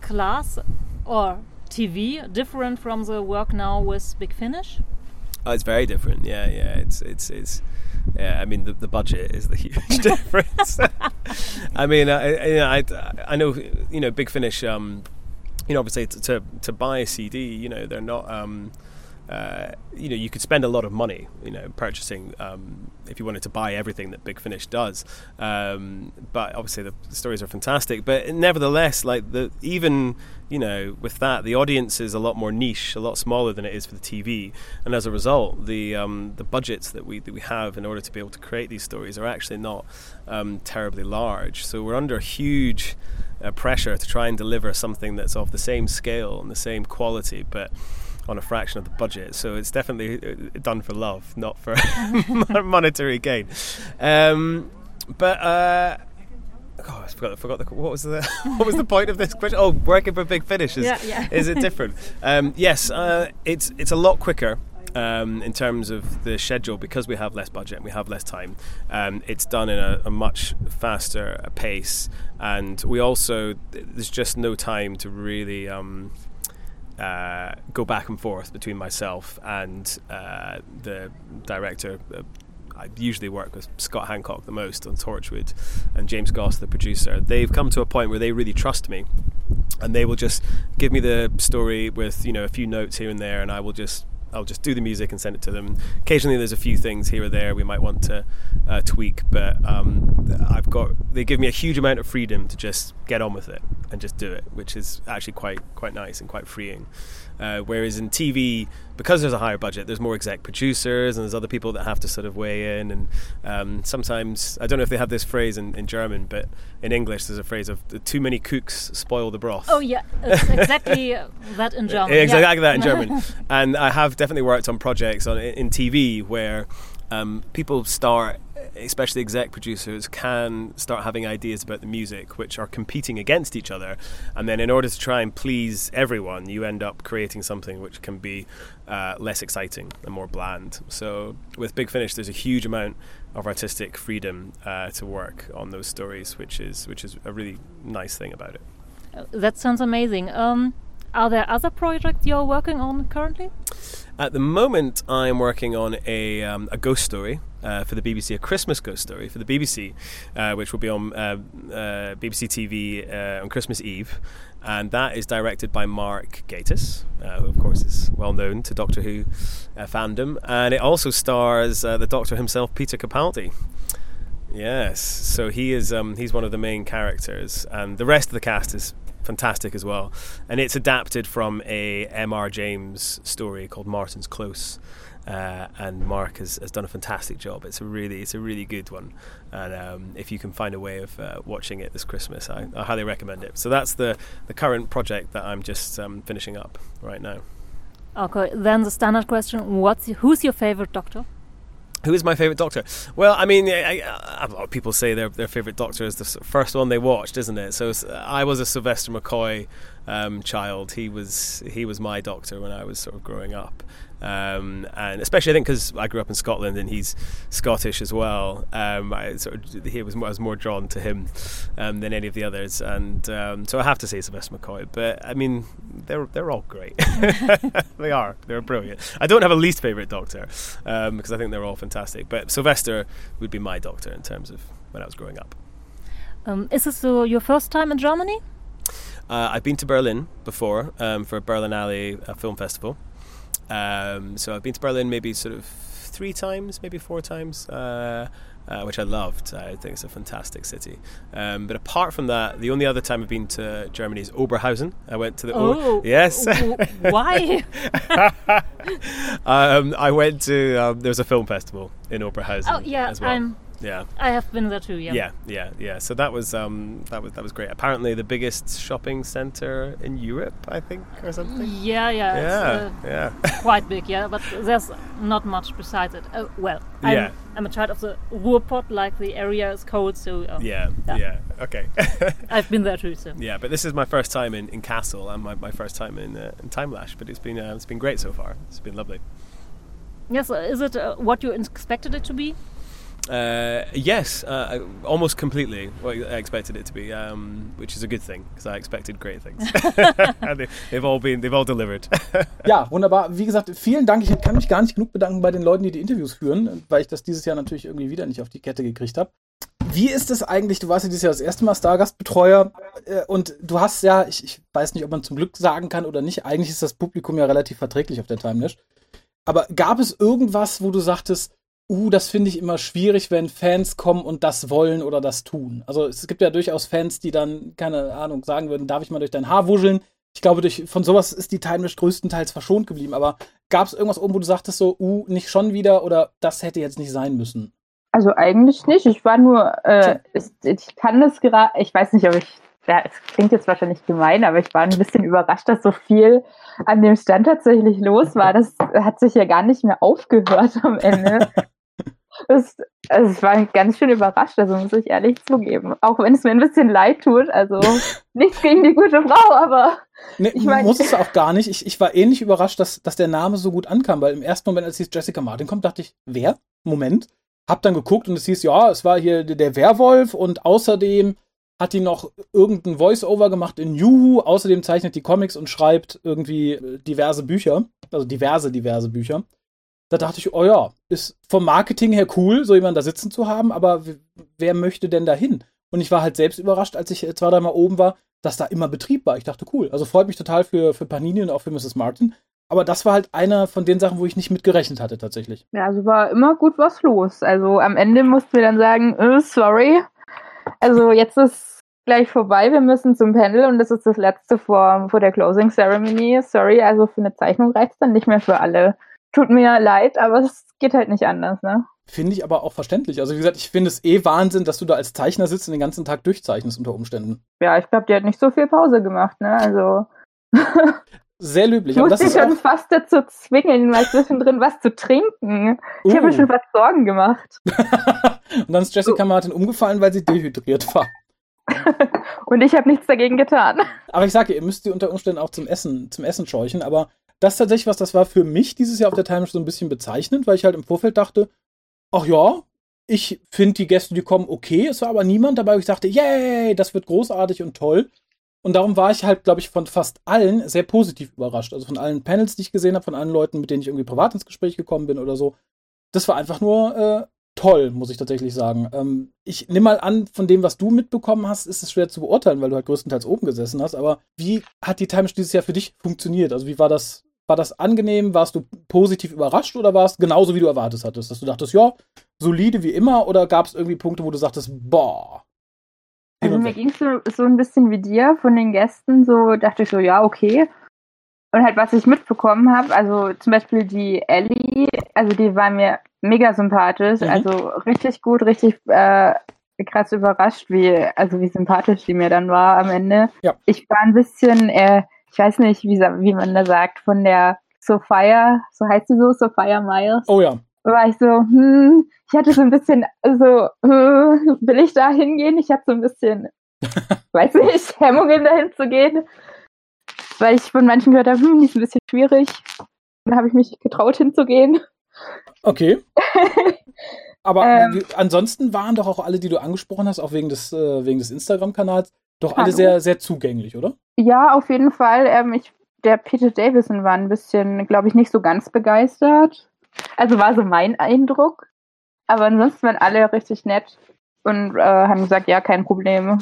Class or TV different from the work now with Big Finish? Oh, it's very different. Yeah, yeah. It's it's it's. Yeah, I mean the, the budget is the huge difference. I mean, I, I, I know you know Big Finish. Um, you know, obviously to, to to buy a CD, you know, they're not. Um, uh, you know, you could spend a lot of money, you know, purchasing um, if you wanted to buy everything that Big Finish does. Um, but obviously, the, stories are fantastic. But nevertheless, like the even you know, with that, the audience is a lot more niche, a lot smaller than it is for the TV, and as a result, the um, the budgets that we that we have in order to be able to create these stories are actually not um, terribly large. So we're under huge uh, pressure to try and deliver something that's of the same scale and the same quality, but on a fraction of the budget. So it's definitely uh, done for love, not for monetary gain. Um, but uh, oh, I forgot. I forgot the, what was the what was the point of this question? Oh, working for Big Finish is yeah, yeah. is it different? Um, yes, uh, it's it's a lot quicker. Um, in terms of the schedule, because we have less budget and we have less time, um, it's done in a, a, much faster pace, and we also there's just no time to really um, uh, go back and forth between myself and uh, the director. Uh, I usually work with Scott Handcock the most on Torchwood and James Goss, the producer. They've come to a point where they really trust me and they will just give me the story with you know a few notes here and there and I will just I'll just do the music and send it to them. Occasionally, there's a few things here or there we might want to uh, tweak, but um, I've got they give me a huge amount of freedom to just get on with it and just do it, which is actually quite quite nice and quite freeing. Uh, whereas in TV, because there's a higher budget, there's more exec producers and there's other people that have to sort of weigh in. And um, sometimes, I don't know if they have this phrase in, in German, but in English there's a phrase of too many cooks spoil the broth. Oh, yeah, exactly that in German. exactly yeah. that in German. and I have definitely worked on projects on in TV where um, people start especially exec producers, can start having ideas about the music which are competing against each other. And then, in order to try and please everyone, you end up creating something which can be uh, less exciting and more bland. So, with Big Finish, there's a huge amount of artistic freedom uh, to work on those stories, which is which is a really nice thing about it. That sounds amazing. Um, are there other projects you're working on currently? At the moment, I'm working on a, um, a ghost story uh, for the BBC, a Christmas ghost story for the BBC, uh, which will be on uh, uh BBC TV uh, on Christmas Eve. And that is directed by Mark Gatiss, uh, who, of course, is well known to Doctor Who fandom. And it also stars the Doctor himself, Peter Capaldi. Yes, so he is um, he's one of the main characters, and the rest of the cast is fantastic as well. And it's adapted from a M.R. James story called Martin's Close. Uh, and Mark has, has done a fantastic job. It's a really, it's a really good one, and um, if you can find a way of uh, watching it this Christmas, I, I, highly recommend it. So that's the the current project that I'm just um, finishing up right now. Okay, then the standard question: What's who's your favorite Doctor? Who is my favorite Doctor? Well, I mean, I, I, a lot of people say their their favorite Doctor is the first one they watched, isn't it? So I was a Sylvester McCoy um, child. He was he was my Doctor when I was sort of growing up, um, and especially I think because I grew up in Scotland and he's Scottish as well. Um, I sort of he was, I was more drawn to him um, than any of the others, and um, so I have to say Sylvester McCoy. But I mean, they're they're all great. they are. They're brilliant. I don't have a least favorite Doctor um, because I think they're all fantastic. But Sylvester would be my Doctor in terms of when I was growing up. Um, is this uh, your first time in Germany? Uh, I've been to Berlin before um, for Berlinale Film Festival. Um, so I've been to Berlin maybe sort of three times, maybe four times. Uh, uh, which I loved. I think it's a fantastic city. Um, but apart from that, the only other time I've been to Germany is Oberhausen. I went to the oh, o- yes. why? um, I went to um, there was a film festival in Oberhausen. Oh yeah, as well. Yeah. I have been there too. Yeah. Yeah, yeah, yeah. So that was um, that was that was great. Apparently, the biggest shopping center in Europe, I think, or something. Yeah, yeah. Yeah, It's, yeah. uh, quite big, yeah. But there's not much besides it. Uh, well, I'm, Yeah. I'm a child of the Ruhrpott, like the area is cold, so um, Yeah, Yeah. yeah. Okay. I've been there too. So yeah, but this is my first time in, in Kassel and my, my first time in uh, in Timelash. But it's been uh, it's been great so far. It's been lovely. yes, uh, is it uh, what you expected it to be? Uh, yes, uh, almost completely what I expected it to be, um, which is a good thing because I expected great things. they, they've all been, they've all delivered. Ja, wunderbar. Wie gesagt, vielen Dank. Ich kann mich gar nicht genug bedanken bei den Leuten, die die Interviews führen, weil ich das dieses Jahr natürlich irgendwie wieder nicht auf die Kette gekriegt habe. Wie ist es eigentlich? Du warst ja dieses Jahr das erste Mal Stargastbetreuer äh, und du hast ja, ich, ich weiß nicht, ob man zum Glück sagen kann oder nicht, eigentlich ist das Publikum ja relativ verträglich auf der Timelash. Aber gab es irgendwas, wo du sagtest, uh, das finde ich immer schwierig, wenn Fans kommen und das wollen oder das tun? Also es gibt ja durchaus Fans, die dann, keine Ahnung, sagen würden, darf ich mal durch dein Haar wuscheln? Ich glaube, durch, von sowas ist die Timelash größtenteils verschont geblieben. Aber gab es irgendwas oben, wo du sagtest so, uh, nicht schon wieder oder das hätte jetzt nicht sein müssen? Also eigentlich nicht. Ich war nur, äh, ich, ich kann das gerade, ich weiß nicht, ob ich, ja, es klingt jetzt wahrscheinlich gemein, aber ich war ein bisschen überrascht, dass so viel an dem Stand tatsächlich los war. Das hat sich ja gar nicht mehr aufgehört am Ende. Das, also ich war ganz schön überrascht, also muss ich ehrlich zugeben. Auch wenn es mir ein bisschen leid tut. Also nichts gegen die gute Frau, aber Nee, Ich mein- muss es auch gar nicht. Ich, ich war ähnlich überrascht, dass, dass der Name so gut ankam, weil im ersten Moment, als hieß Jessica Martin kommt, dachte ich, wer? Moment. Hab dann geguckt und es hieß, ja, es war hier der der Werwolf und außerdem hat die noch irgendein Voice-Over gemacht in Juhu. Außerdem zeichnet die Comics und schreibt irgendwie äh, diverse Bücher. Also diverse, diverse Bücher. Da dachte ich, oh ja, ist vom Marketing her cool, so jemanden da sitzen zu haben, aber wer möchte denn da hin? Und ich war halt selbst überrascht, als ich äh, zwei, dreimal oben war, dass da immer Betrieb war. Ich dachte, cool. Also freut mich total für, für Panini und auch für Mrs. Martin. Aber das war halt einer von den Sachen, wo ich nicht mit gerechnet hatte, tatsächlich. Ja, also war immer gut was los. Also am Ende mussten wir dann sagen, äh, sorry. Also jetzt ist gleich vorbei, wir müssen zum Panel und das ist das letzte vor, vor der Closing Ceremony. Sorry, also für eine Zeichnung reicht es dann nicht mehr für alle. Tut mir leid, aber es geht halt nicht anders, ne? Finde ich aber auch verständlich. Also wie gesagt, ich finde es eh Wahnsinn, dass du da als Zeichner sitzt und den ganzen Tag durchzeichnest unter Umständen. Ja, ich glaube, die hat nicht so viel Pause gemacht, ne? Also Sehr löblich. ich musste schon fast dazu zwingen, mal zwischendrin was zu trinken. Ich habe mir Uh. schon fast Sorgen gemacht. und dann ist Jessica Martin umgefallen, weil sie dehydriert war. Und ich habe nichts dagegen getan. Aber ich sage, ihr müsst sie unter Umständen auch zum Essen, zum Essen scheuchen. Aber das ist tatsächlich was, das war für mich dieses Jahr auf der Times so ein bisschen bezeichnend, weil ich halt im Vorfeld dachte, ach ja, ich finde die Gäste, die kommen, okay. Es war aber niemand dabei, wo ich dachte, yay, das wird großartig und toll. Und darum war ich halt, glaube ich, von fast allen sehr positiv überrascht. Also von allen Panels, die ich gesehen habe, von allen Leuten, mit denen ich irgendwie privat ins Gespräch gekommen bin oder so. Das war einfach nur äh, toll, muss ich tatsächlich sagen. Ähm, ich nehme mal an, von dem, was du mitbekommen hast, ist es schwer zu beurteilen, weil du halt größtenteils oben gesessen hast. Aber wie hat die Times dieses Jahr für dich funktioniert? Also wie war das? War das angenehm? Warst du positiv überrascht oder war es genauso, wie du erwartet hattest? Dass du dachtest, ja, solide wie immer oder gab es irgendwie Punkte, wo du sagtest, boah. Also mir ging es so, so ein bisschen wie dir von den Gästen, so dachte ich so, ja, okay. Und halt, was ich mitbekommen habe, also zum Beispiel die Ellie, also die war mir mega sympathisch, Mhm. also richtig gut, richtig äh, krass überrascht, wie, also wie sympathisch die mir dann war am Ende. Ja. Ich war ein bisschen, äh, ich weiß nicht, wie, wie man da sagt, von der Sophia, so heißt sie so, Sophia Myers Oh ja. war ich so, hm, ich hatte so ein bisschen, so, äh, will ich da hingehen? Ich hatte so ein bisschen, weiß nicht, Hemmungen dahin zu gehen, weil ich von manchen gehört habe, hm, die ist ein bisschen schwierig. Dann habe ich mich getraut hinzugehen. Okay. Aber Ähm. ansonsten waren doch auch alle, die du angesprochen hast, auch wegen des, äh, wegen des Instagram-Kanals, doch alle sehr, sehr zugänglich, oder? Ja, auf jeden Fall. Ähm, ich, der Peter Davison war ein bisschen, glaube ich, nicht so ganz begeistert. Also war so mein Eindruck. Aber ansonsten waren alle richtig nett und äh, haben gesagt, ja, kein Problem.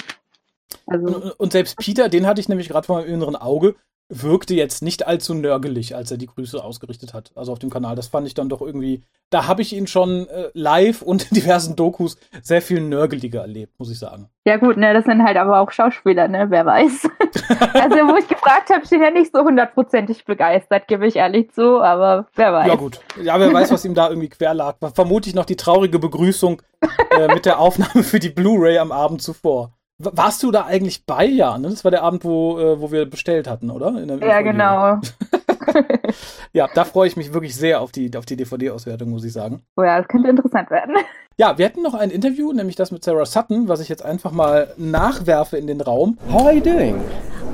Also, Und, und selbst Peter, den hatte ich nämlich gerade vor meinem inneren Auge, wirkte jetzt nicht allzu nörgelig, als er die Grüße ausgerichtet hat. Also auf dem Kanal. Das fand ich dann doch irgendwie. Da habe ich ihn schon äh, live und in diversen Dokus sehr viel nörgeliger erlebt, muss ich sagen. Ja gut, ne, das sind halt aber auch Schauspieler, ne, wer weiß. also wo ich gefragt habe, steht ja nicht so hundertprozentig begeistert, gebe ich ehrlich zu, aber wer weiß. Ja gut, ja, wer weiß, was ihm da irgendwie quer lag. Vermutlich noch die traurige Begrüßung äh, mit der Aufnahme für die Blu-ray am Abend zuvor. Warst du da eigentlich bei, ja? Ne? Das war der Abend, wo, äh, wo wir bestellt hatten, oder? ja, genau. ja, da freue ich mich wirklich sehr auf die, auf die DVD-Auswertung, muss ich sagen. Oh ja, das könnte interessant werden. Ja, wir hatten noch ein Interview, nämlich das mit Sarah Sutton, was ich jetzt einfach mal nachwerfe in den Raum. How are you doing?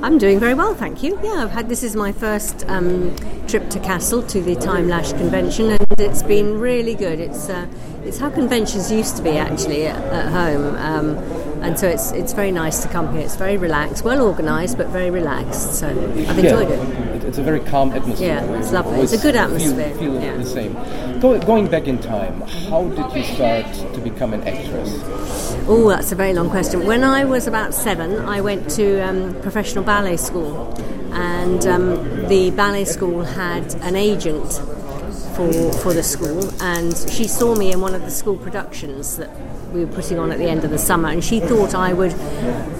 I'm doing very well, thank you. Yeah, I've had this is my first um, trip to Kassel to the Timelash convention, and it's been really good. It's uh, it's how conventions used to be actually at, at home. Um, and so it's it's very nice to come here. It's very relaxed, well organised, but very relaxed. So I've enjoyed yeah, it. It's a very calm atmosphere. Yeah, it's lovely. It's a good atmosphere. Feel, feel yeah. the same. Go, going back in time, how did you start to become an actress? Oh, that's a very long question. When I was about seven, I went to um, professional ballet school, and um, the ballet school had an agent for for the school, and she saw me in one of the school productions that we were putting on at the end of the summer, and she thought I would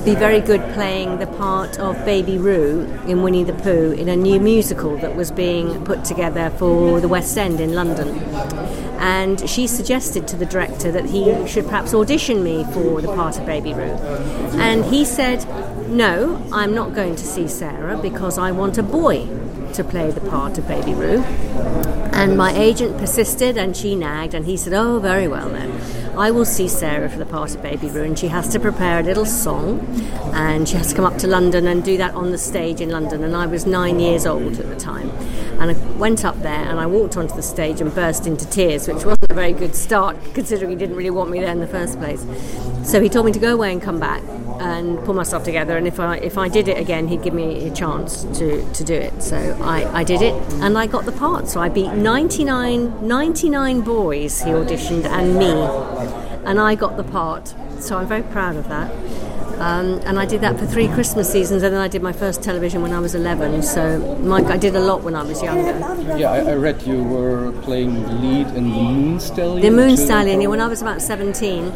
be very good playing the part of Baby Roo in Winnie the Pooh in a new musical that was being put together for the West End in London. And she suggested to the director that he should perhaps audition me for the part of Baby Roo. And he said, No, I'm not going to see Sarah because I want a boy to play the part of Baby Roo. And my agent persisted and she nagged, and he said, Oh, very well then. I will see Sarah for the part of Baby Roo, and she has to prepare a little song, and she has to come up to London and do that on the stage in London. And I was nine years old at the time, and I went up there and I walked onto the stage and burst into tears, which wasn't a very good start considering he didn't really want me there in the first place. So he told me to go away and come back and pull myself together, and if I if I did it again, he'd give me a chance to, to do it. So I, I did it, and I got the part. So I beat 99, 99 boys he auditioned and me and I got the part. So I'm very proud of that. Um, and I did that for three Christmas seasons, and then I did my first television when I was 11. So, Mike, I did a lot when I was younger. Yeah, I, I read you were playing the lead in the Moon Stallion. The Moon Stallion, yeah, when I was about 17.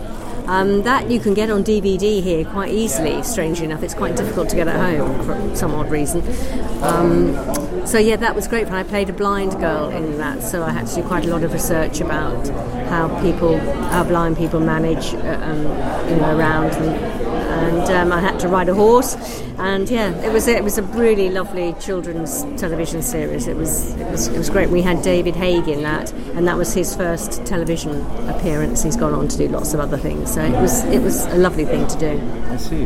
Um, that you can get on DVD here quite easily, strangely enough. It's quite difficult to get at home for some odd reason. Um, so, yeah, that was great. I played a blind girl in that, so I had to do quite a lot of research about how people, how blind people manage uh, um, you know, around and and um, I had to ride a horse. And yeah, it was it was a really lovely children's television series. It was it was it was great. We had David Haig in that, and that was his first television appearance. He's gone on to do lots of other things. So it was it was a lovely thing to do. I see.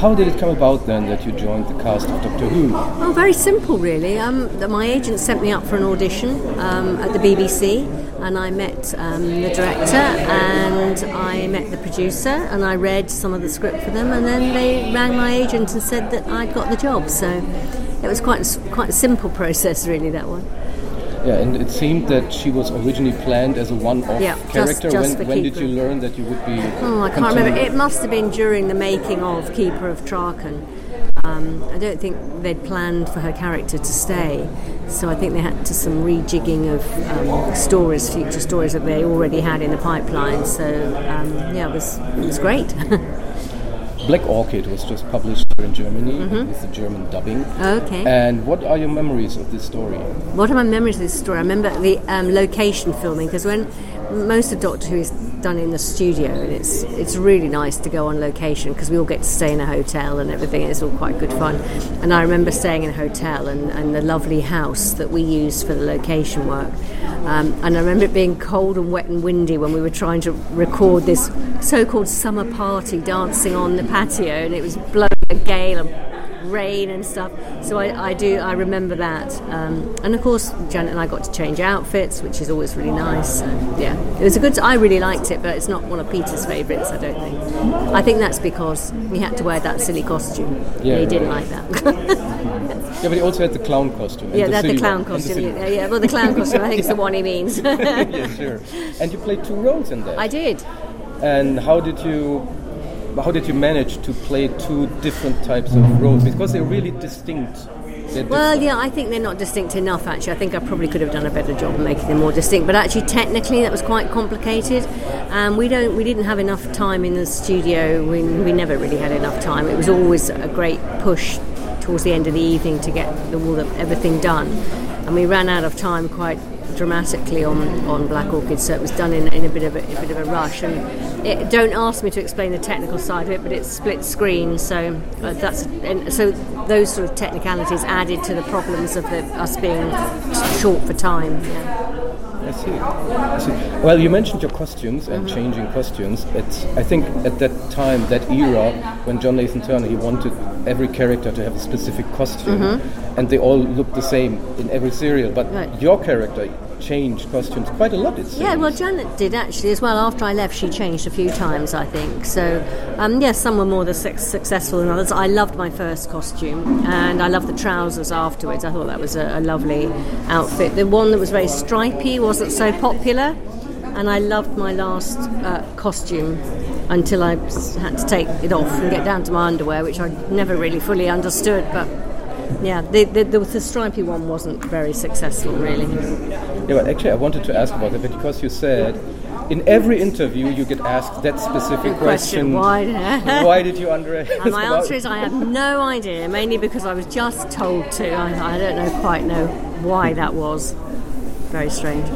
How did it come about then that you joined the cast of Doctor Who? Oh, very simple, really. Um, my agent sent me up for an audition um, at the BBC and I met um, the director and I met the producer and I read some of the script for them and then they rang my agent and said that I'd got the job so it was quite quite a simple process really that one yeah and it seemed that she was originally planned as a one-off yeah, character. just, just when, when did you learn that you would be oh I can't remember. it must have been during the making of Keeper of Traken um, I don't think they'd planned for her character to stay, so I think they had to some rejigging of um, stories, future stories that they already had in the pipeline. So um, yeah, it was it was great. Black Orchid was just published in Germany mm-hmm. with the German dubbing. Okay. And what are your memories of this story? What are my memories of this story? I remember the um, location filming because when most of Doctor Who is done in the studio, and it's it's really nice to go on location because we all get to stay in a hotel and everything. It's all quite good fun. And I remember staying in a hotel and, and the lovely house that we used for the location work. Um, and I remember it being cold and wet and windy when we were trying to record this so-called summer party dancing on the patio, and it was blowing gale and rain and stuff. So I, I do I remember that. Um, and of course, Janet and I got to change outfits, which is always really nice. So, yeah, it was a good. I really liked it, but it's not one of Peter's favourites. I don't think. I think that's because we had to wear that silly costume. Yeah, he didn't like that. Yeah, but he also had the clown costume. Yeah, that's the, the clown costume. The yeah, yeah, well, the clown costume, I think, is the one he means. yeah, sure. And you played two roles in that. I did. And how did you how did you manage to play two different types of roles because they're really distinct Well, yeah, I think they're not distinct enough. Actually, I think I probably could have done a better job making them more distinct. But actually, technically, that was quite complicated. Um, we don't, we didn't have enough time in the studio. We, we never really had enough time. It was always a great push towards the end of the evening to get the, all the, everything done, and we ran out of time quite dramatically on, on Black Orchid, so it was done in, in a bit of a, a bit of a rush. And it, don't ask me to explain the technical side of it, but it's split screen, so uh, that's so those sort of technicalities added to the problems of the, us being short for time. Yeah. I see. I see. Well, you mentioned your costumes and mm-hmm. changing costumes. It's, I think at that time, that era, when John Nathan-Turner, he wanted every character to have a specific costume, mm-hmm. and they all looked the same in every serial. But right. your character changed costumes quite a lot. It seems. Yeah, well, Janet did actually as well. After I left, she changed a few times, I think. So, um, yes, some were more the su- successful than others. I loved my first costume, and I loved the trousers afterwards. I thought that was a, a lovely outfit. The one that was very stripy wasn't so popular, and I loved my last uh, costume until I had to take it off and get down to my underwear, which I never really fully understood, but yeah, the, the, the, the, stripy one wasn't very successful, really. Yeah, but actually, I wanted to ask about it because you said in every interview you get asked that specific question. question. Why? why did you under? And my answer is I have no idea, mainly because I was just told to. I, I don't know quite know why that was. Very strange.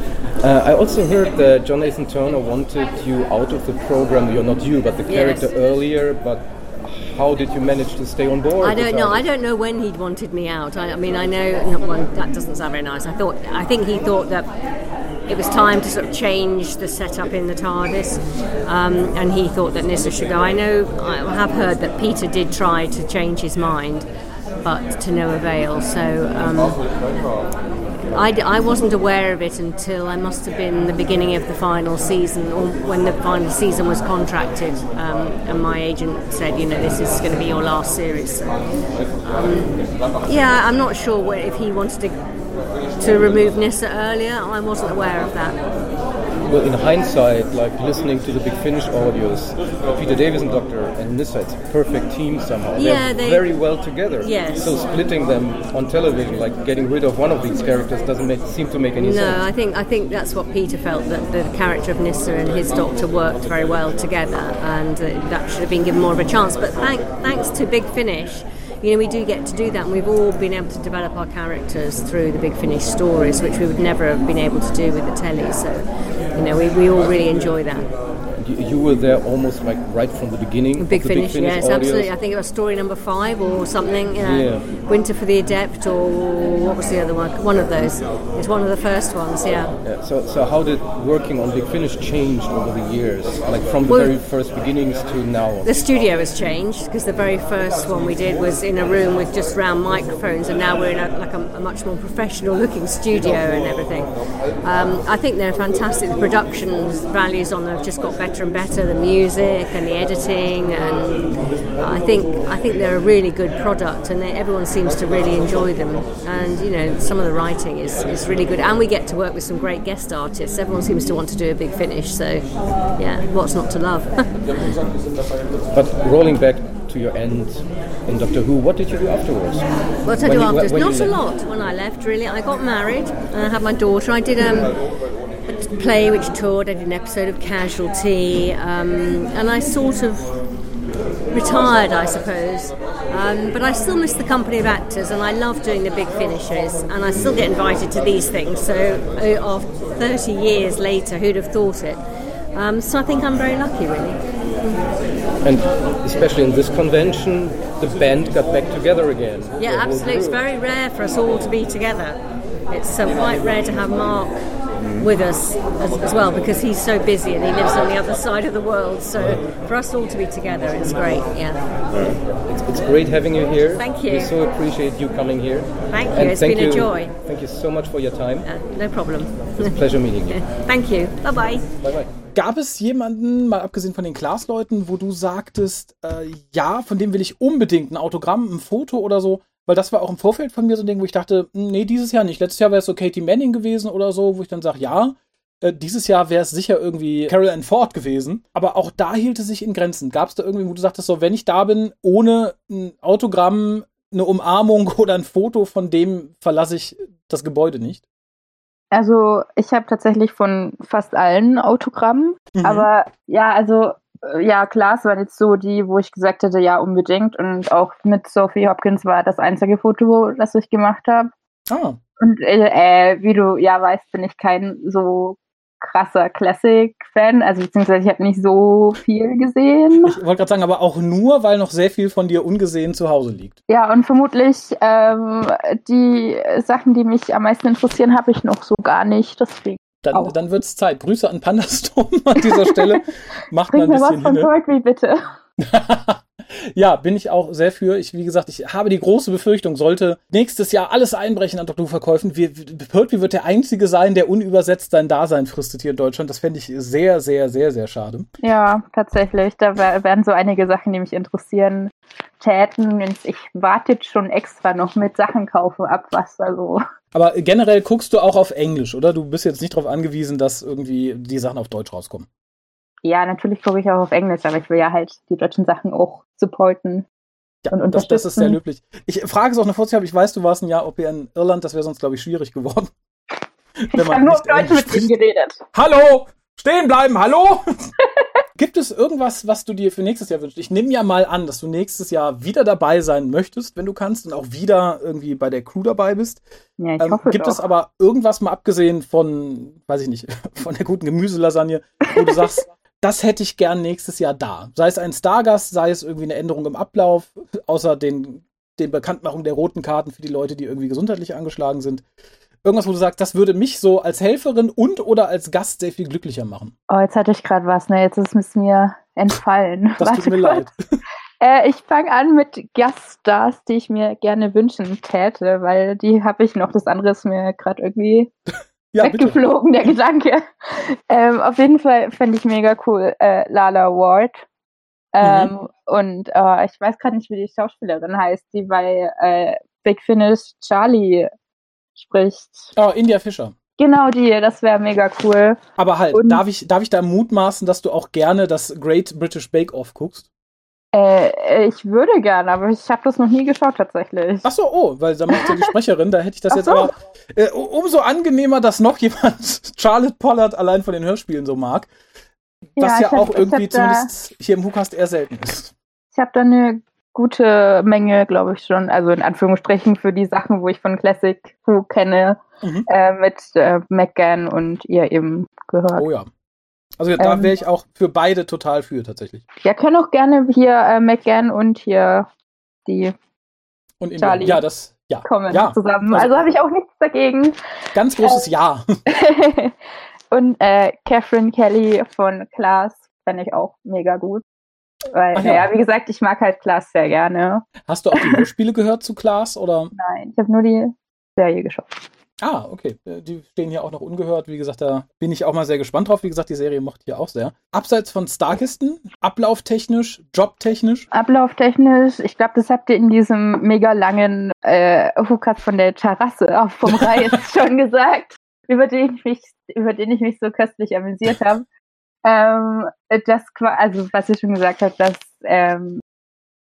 Uh, I also heard that John Nathan-Turner wanted you out of the program. You're not you, but the character yes. earlier, but how did you manage to stay on board? I don't know. I don't know when he'd wanted me out. I, I mean, I know well, that doesn't sound very nice. I thought, I think he thought that it was time to sort of change the setup in the TARDIS, um, and he thought that Nyssa should go. I know, I have heard that Peter did try to change his mind, but to no avail. So. Um, I, I wasn't aware of it until I must have been the beginning of the final season, or when the final season was contracted, um, and my agent said, you know, this is going to be your last series. Um, yeah, I'm not sure if he wanted to to remove Nyssa earlier. I wasn't aware of that well, in hindsight, like listening to the Big Finish audios, Peter Davis and Doctor and a perfect team somehow. Yeah, They're they very well together. Yes. So splitting them on television, like getting rid of one of these characters, doesn't make, seem to make any no, sense. No, I think I think that's what Peter felt that the character of Nyssa and his Doctor worked very well together, and uh, that should have been given more of a chance. But thank, thanks to Big Finish you know, we do get to do that, and we've all been able to develop our characters through the Big Finish stories, which we would never have been able to do with the telly. So, you know, we, we all really enjoy that you were there almost like right from the beginning. Big, finish, big finish, yes, absolutely. I think it was story number five or something. You know, yeah. Winter for the Adept, or what was the other one? One of those. It's one of the first ones. Yeah. yeah. So, so how did working on Big Finish change over the years, like from the well, very first beginnings to now? The studio has changed because the very first one we did was in a room with just round microphones, and now we're in a, like a, a much more professional-looking studio and everything. Um, I think they're fantastic. The production values on them have just got better better and better. The music and the editing, and I think I think they're a really good product, and they, everyone seems to really enjoy them. And you know, some of the writing is, is really good, and we get to work with some great guest artists. Everyone seems to want to do a big finish, so yeah, what's not to love? but rolling back to your end in Doctor Who, what did you do afterwards? What did I do afterwards? Not a lot when I left, really. I got married and I had my daughter. I did um, play which toured. I did an episode of Casualty, um, and I sort of retired, I suppose. Um, but I still miss the company of actors, and I love doing the big finishes, and I still get invited to these things. So, uh, 30 years later, who'd have thought it? Um, so I think I'm very lucky, really. And especially in this convention, the band got back together again. Yeah, absolutely. It's very rare for us all to be together. It's uh, quite rare to have Mark with us as, as, well because he's so busy and he lives on the other side of the world. So for us all to be together, it's great. Yeah. It's, it's great having you here. Thank you. We so appreciate you coming here. Thank you. And it's been you, a joy. Thank you so much for your time. Uh, no problem. It's a pleasure meeting you. Thank you. Bye bye. Bye bye. Gab es jemanden, mal abgesehen von den Klaas-Leuten, wo du sagtest, äh, ja, von dem will ich unbedingt ein Autogramm, ein Foto oder so, weil das war auch im Vorfeld von mir so ein Ding, wo ich dachte, hm, nee, dieses Jahr nicht. Letztes Jahr wäre es so Katie Manning gewesen oder so, wo ich dann sage, ja. Äh, dieses Jahr wäre es sicher irgendwie Carol Ann Ford gewesen. Aber auch da hielt es sich in Grenzen. Gab es da irgendwie, wo du sagtest, so, wenn ich da bin, ohne ein Autogramm, eine Umarmung oder ein Foto, von dem verlasse ich das Gebäude nicht? Also ich habe tatsächlich von fast allen Autogrammen, mhm. aber ja, also ja, klar, es waren jetzt so die, wo ich gesagt hätte, ja, unbedingt. Und auch mit Sophie Hopkins war das einzige Foto, das ich gemacht habe. Ah. Und äh, äh, wie du ja weißt, bin ich kein so krasser Classic-Fan, also beziehungsweise ich habe nicht so viel gesehen. Ich wollte gerade sagen, aber auch nur, weil noch sehr viel von dir ungesehen zu Hause liegt. Ja, und vermutlich ähm, die Sachen, die mich am meisten interessieren, habe ich noch so gar nicht. Deswegen. Dann, dann wird es Zeit. Grüße an Pandastorm an dieser Stelle. Macht Bring mal ein bisschen mir was von Rugby, bitte. ja, bin ich auch sehr für. Ich, wie gesagt, ich habe die große Befürchtung, sollte nächstes Jahr alles einbrechen an Dr. Verkäufen. Pertwee wird der Einzige sein, der unübersetzt sein Dasein fristet hier in Deutschland. Das fände ich sehr, sehr, sehr, sehr schade. Ja, tatsächlich. Da werden so einige Sachen, die mich interessieren, täten. Ich warte jetzt schon extra noch mit Sachen kaufen ab, was da so. Aber generell guckst du auch auf Englisch, oder? Du bist jetzt nicht darauf angewiesen, dass irgendwie die Sachen auf Deutsch rauskommen. Ja, natürlich gucke ich auch auf Englisch, aber ich will ja halt die deutschen Sachen auch supporten. Ja, und das, das ist sehr löblich. Ich frage es auch eine Vorzeit, ich weiß, du warst ein Jahr OP in Irland, das wäre sonst, glaube ich, schwierig geworden. ich habe nur auf Deutsch mit ihm geredet. Hallo! Stehen bleiben, hallo! Gibt es irgendwas, was du dir für nächstes Jahr wünschst? Ich nehme ja mal an, dass du nächstes Jahr wieder dabei sein möchtest, wenn du kannst, und auch wieder irgendwie bei der Crew dabei bist. Ja, ich ähm, hoffe gibt doch. es aber irgendwas mal abgesehen von, weiß ich nicht, von der guten Gemüselasagne, wo du sagst, das hätte ich gern nächstes Jahr da. Sei es ein Stargast, sei es irgendwie eine Änderung im Ablauf, außer den, den Bekanntmachung der roten Karten für die Leute, die irgendwie gesundheitlich angeschlagen sind. Irgendwas, wo du sagst, das würde mich so als Helferin und oder als Gast sehr viel glücklicher machen. Oh, jetzt hatte ich gerade was, ne? Jetzt ist es mir entfallen. Das Warte tut mir leid. Äh, ich fange an mit Gaststars, die ich mir gerne wünschen täte, weil die habe ich noch. Das andere ist mir gerade irgendwie ja, weggeflogen, bitte. der Gedanke. Ähm, auf jeden Fall fände ich mega cool äh, Lala Ward. Ähm, mhm. Und äh, ich weiß gerade nicht, wie die Schauspielerin heißt, die bei äh, Big Finish Charlie spricht. Oh, India Fischer. Genau die, das wäre mega cool. Aber halt, darf ich, darf ich da mutmaßen, dass du auch gerne das Great British Bake Off guckst? Äh, ich würde gerne, aber ich habe das noch nie geschaut tatsächlich. Ach so, oh, weil da macht ja die Sprecherin, da hätte ich das Ach jetzt so. aber äh, umso angenehmer, dass noch jemand Charlotte Pollard allein von den Hörspielen so mag. Was ja, ja auch hab, irgendwie zumindest hier im Hookast eher selten ist. Ich habe da eine gute Menge, glaube ich schon, also in Anführungsstrichen für die Sachen, wo ich von Classic Who kenne, mhm. äh, mit äh, McGann und ihr eben gehört. Oh ja. Also ja, da ähm, wäre ich auch für beide total für tatsächlich. Ja, können auch gerne hier äh, McGann und hier die und Charlie. Ja, das ja. kommen ja. zusammen. Also, also habe ich auch nichts dagegen. Ganz großes äh, Ja. und äh, Catherine Kelly von Klaas fände ich auch mega gut. Weil, ja. naja, wie gesagt, ich mag halt Klaas sehr gerne. Hast du auch die Hörspiele gehört zu Klaas oder? Nein, ich habe nur die Serie geschaut. Ah, okay. Äh, die stehen hier auch noch ungehört. Wie gesagt, da bin ich auch mal sehr gespannt drauf. Wie gesagt, die Serie mochte ich ja auch sehr. Abseits von Starkisten, ablauftechnisch, jobtechnisch? Ablauftechnisch, ich glaube, das habt ihr in diesem mega langen äh, Hukat von der Terrasse auch vom Reihe schon gesagt, über den ich mich, über den ich mich so köstlich amüsiert habe. Ähm, das, also was ihr schon gesagt habt, dass ähm,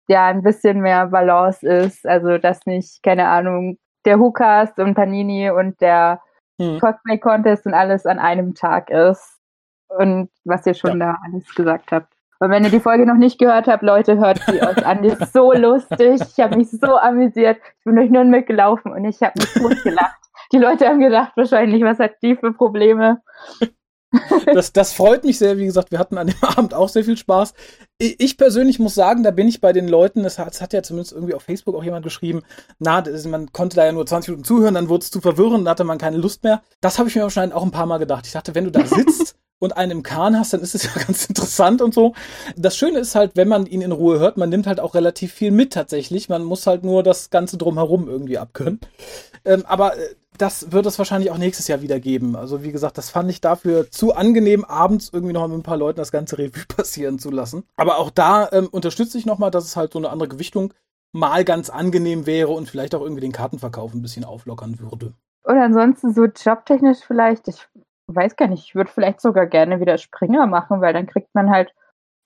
ja ein bisschen mehr Balance ist, also dass nicht, keine Ahnung, der Hookast und Panini und der hm. Cosplay Contest und alles an einem Tag ist. Und was ihr schon ja. da alles gesagt habt. Und wenn ihr die Folge noch nicht gehört habt, Leute, hört sie euch an. Die ist so lustig. Ich habe mich so amüsiert. Ich bin durch Nürnberg gelaufen und ich habe mich gut gelacht. Die Leute haben gedacht wahrscheinlich, was hat die für Probleme? Das, das freut mich sehr. Wie gesagt, wir hatten an dem Abend auch sehr viel Spaß. Ich persönlich muss sagen, da bin ich bei den Leuten, das hat, das hat ja zumindest irgendwie auf Facebook auch jemand geschrieben, na, das, man konnte da ja nur 20 Minuten zuhören, dann wurde es zu verwirrend, dann hatte man keine Lust mehr. Das habe ich mir wahrscheinlich auch ein paar Mal gedacht. Ich dachte, wenn du da sitzt und einen im Kahn hast, dann ist es ja ganz interessant und so. Das Schöne ist halt, wenn man ihn in Ruhe hört, man nimmt halt auch relativ viel mit tatsächlich. Man muss halt nur das Ganze drumherum irgendwie abkönnen. Ähm, aber äh, das wird es wahrscheinlich auch nächstes Jahr wieder geben. Also wie gesagt, das fand ich dafür zu angenehm, abends irgendwie noch mit ein paar Leuten das ganze Revue passieren zu lassen. Aber auch da ähm, unterstütze ich nochmal, dass es halt so eine andere Gewichtung mal ganz angenehm wäre und vielleicht auch irgendwie den Kartenverkauf ein bisschen auflockern würde. Oder ansonsten so jobtechnisch vielleicht, ich weiß gar nicht, ich würde vielleicht sogar gerne wieder Springer machen, weil dann kriegt man halt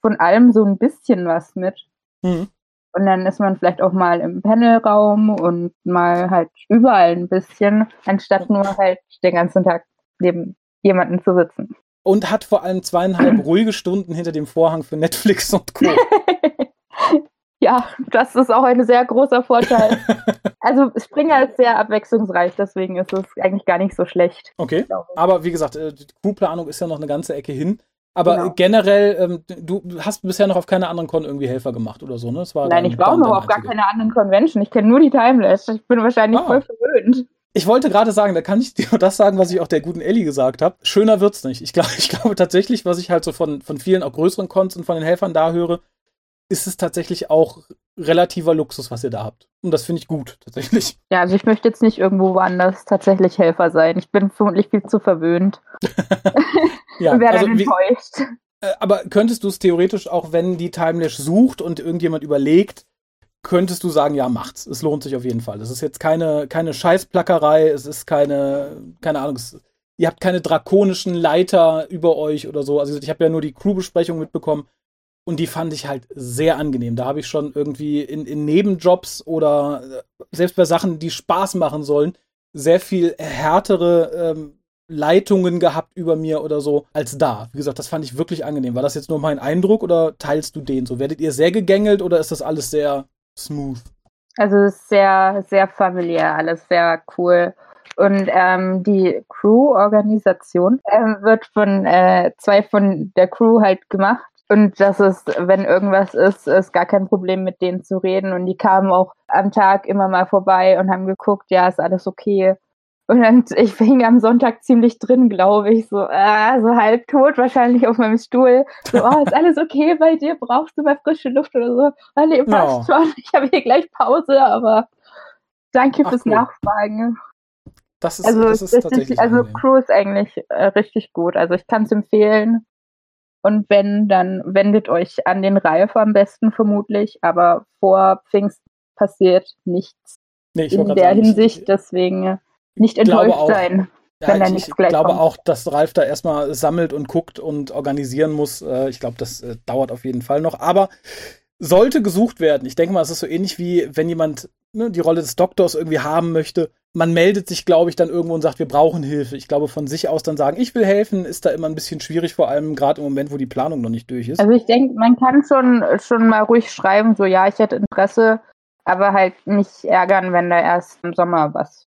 von allem so ein bisschen was mit. Mhm. Und dann ist man vielleicht auch mal im Panelraum und mal halt überall ein bisschen, anstatt nur halt den ganzen Tag neben jemanden zu sitzen. Und hat vor allem zweieinhalb ruhige Stunden hinter dem Vorhang für Netflix und Co. ja, das ist auch ein sehr großer Vorteil. also Springer ist sehr abwechslungsreich, deswegen ist es eigentlich gar nicht so schlecht. Okay, aber wie gesagt, äh, die Crewplanung ist ja noch eine ganze Ecke hin. Aber genau. generell, ähm, du hast bisher noch auf keine anderen Con irgendwie Helfer gemacht oder so, ne? Nein, ich brauche noch auf gar keine anderen Convention. Ich kenne nur die Timeless. Ich bin wahrscheinlich ah. voll verwöhnt. Ich wollte gerade sagen, da kann ich dir das sagen, was ich auch der guten Ellie gesagt habe. Schöner wird's nicht. Ich glaube, ich glaube tatsächlich, was ich halt so von, von vielen auch größeren Cons und von den Helfern da höre, ist es tatsächlich auch relativer Luxus, was ihr da habt. Und das finde ich gut, tatsächlich. Ja, also ich möchte jetzt nicht irgendwo woanders tatsächlich Helfer sein. Ich bin vermutlich viel zu verwöhnt. ja, und wäre also, dann enttäuscht. Wie, äh, aber könntest du es theoretisch auch, wenn die Timelash sucht und irgendjemand überlegt, könntest du sagen, ja, macht's. Es lohnt sich auf jeden Fall. Es ist jetzt keine, keine Scheißplackerei, es ist keine, keine Ahnung, es, ihr habt keine drakonischen Leiter über euch oder so. Also ich habe ja nur die Crew-Besprechung mitbekommen und die fand ich halt sehr angenehm. Da habe ich schon irgendwie in, in Nebenjobs oder äh, selbst bei Sachen, die Spaß machen sollen, sehr viel härtere ähm, Leitungen gehabt über mir oder so als da. Wie gesagt, das fand ich wirklich angenehm. War das jetzt nur mein Eindruck oder teilst du den so? Werdet ihr sehr gegängelt oder ist das alles sehr smooth? Also sehr, sehr familiär, alles sehr cool. Und ähm, die Crew-Organisation äh, wird von äh, zwei von der Crew halt gemacht. Und das ist, wenn irgendwas ist, ist gar kein Problem, mit denen zu reden. Und die kamen auch am Tag immer mal vorbei und haben geguckt, ja, ist alles okay. Und dann, ich hing am Sonntag ziemlich drin, glaube ich, so, äh, so halb tot wahrscheinlich auf meinem Stuhl. So, oh, ist alles okay bei dir? Brauchst du mal frische Luft oder so? Oh, nee, passt ja. schon. Ich habe hier gleich Pause, aber danke Ach, fürs. Nachfragen. Das ist, also, das ist tatsächlich Also angenehm. Crew ist eigentlich äh, richtig gut. Also ich kann es empfehlen. Und wenn, dann wendet euch an den Ralf am besten vermutlich. Aber vor Pfingst passiert nichts nee, in der sagen, Hinsicht. Deswegen nicht enttäuscht sein. Ja, ich, ich glaube kommt. auch, dass Ralf da erstmal sammelt und guckt und organisieren muss. Äh, ich glaube, das äh, dauert auf jeden Fall noch. Aber sollte gesucht werden. Ich denke mal, es ist so ähnlich wie wenn jemand ne, die Rolle des Doktors irgendwie haben möchte. Man meldet sich, glaube ich, dann irgendwo und sagt, wir brauchen Hilfe. Ich glaube, von sich aus dann sagen, ich will helfen, ist da immer ein bisschen schwierig, vor allem gerade im Moment, wo die Planung noch nicht durch ist. Also ich denke, man kann schon, schon mal ruhig schreiben, so ja, ich hätte Interesse, aber halt nicht ärgern, wenn da erst im Sommer was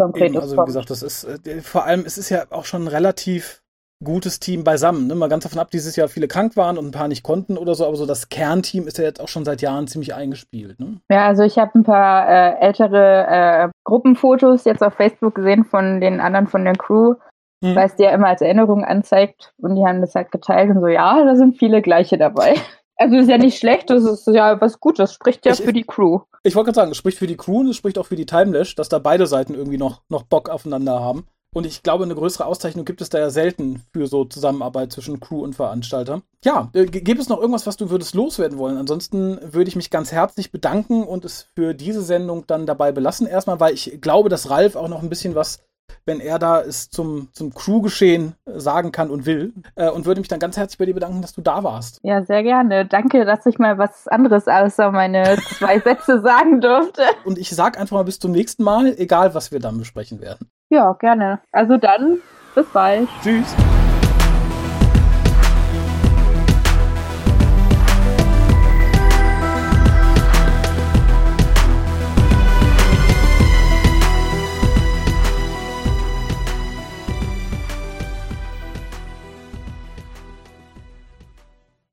Konkretes Eben, also wie gesagt, das ist äh, vor allem, es ist ja auch schon relativ gutes Team beisammen. Ne? Mal ganz davon ab, dieses Jahr viele krank waren und ein paar nicht konnten oder so, aber so das Kernteam ist ja jetzt auch schon seit Jahren ziemlich eingespielt. Ne? Ja, also ich habe ein paar äh, ältere äh, Gruppenfotos jetzt auf Facebook gesehen von den anderen von der Crew, hm. weil es dir ja immer als Erinnerung anzeigt und die haben das halt geteilt und so, ja, da sind viele gleiche dabei. Also ist ja nicht schlecht, das ist ja was Gutes, spricht ja ich, für die Crew. Ich wollte gerade sagen, es spricht für die Crew und es spricht auch für die Timelash, dass da beide Seiten irgendwie noch, noch Bock aufeinander haben. Und ich glaube, eine größere Auszeichnung gibt es da ja selten für so Zusammenarbeit zwischen Crew und Veranstalter. Ja, äh, gibt es noch irgendwas, was du würdest loswerden wollen? Ansonsten würde ich mich ganz herzlich bedanken und es für diese Sendung dann dabei belassen. Erstmal, weil ich glaube, dass Ralf auch noch ein bisschen was wenn er da es zum, zum Crew-Geschehen sagen kann und will. Äh, und würde mich dann ganz herzlich bei dir bedanken, dass du da warst. Ja, sehr gerne. Danke, dass ich mal was anderes außer meine zwei Sätze sagen durfte. Und ich sag einfach mal bis zum nächsten Mal, egal was wir dann besprechen werden. Ja, gerne. Also dann, bis bald. Tschüss.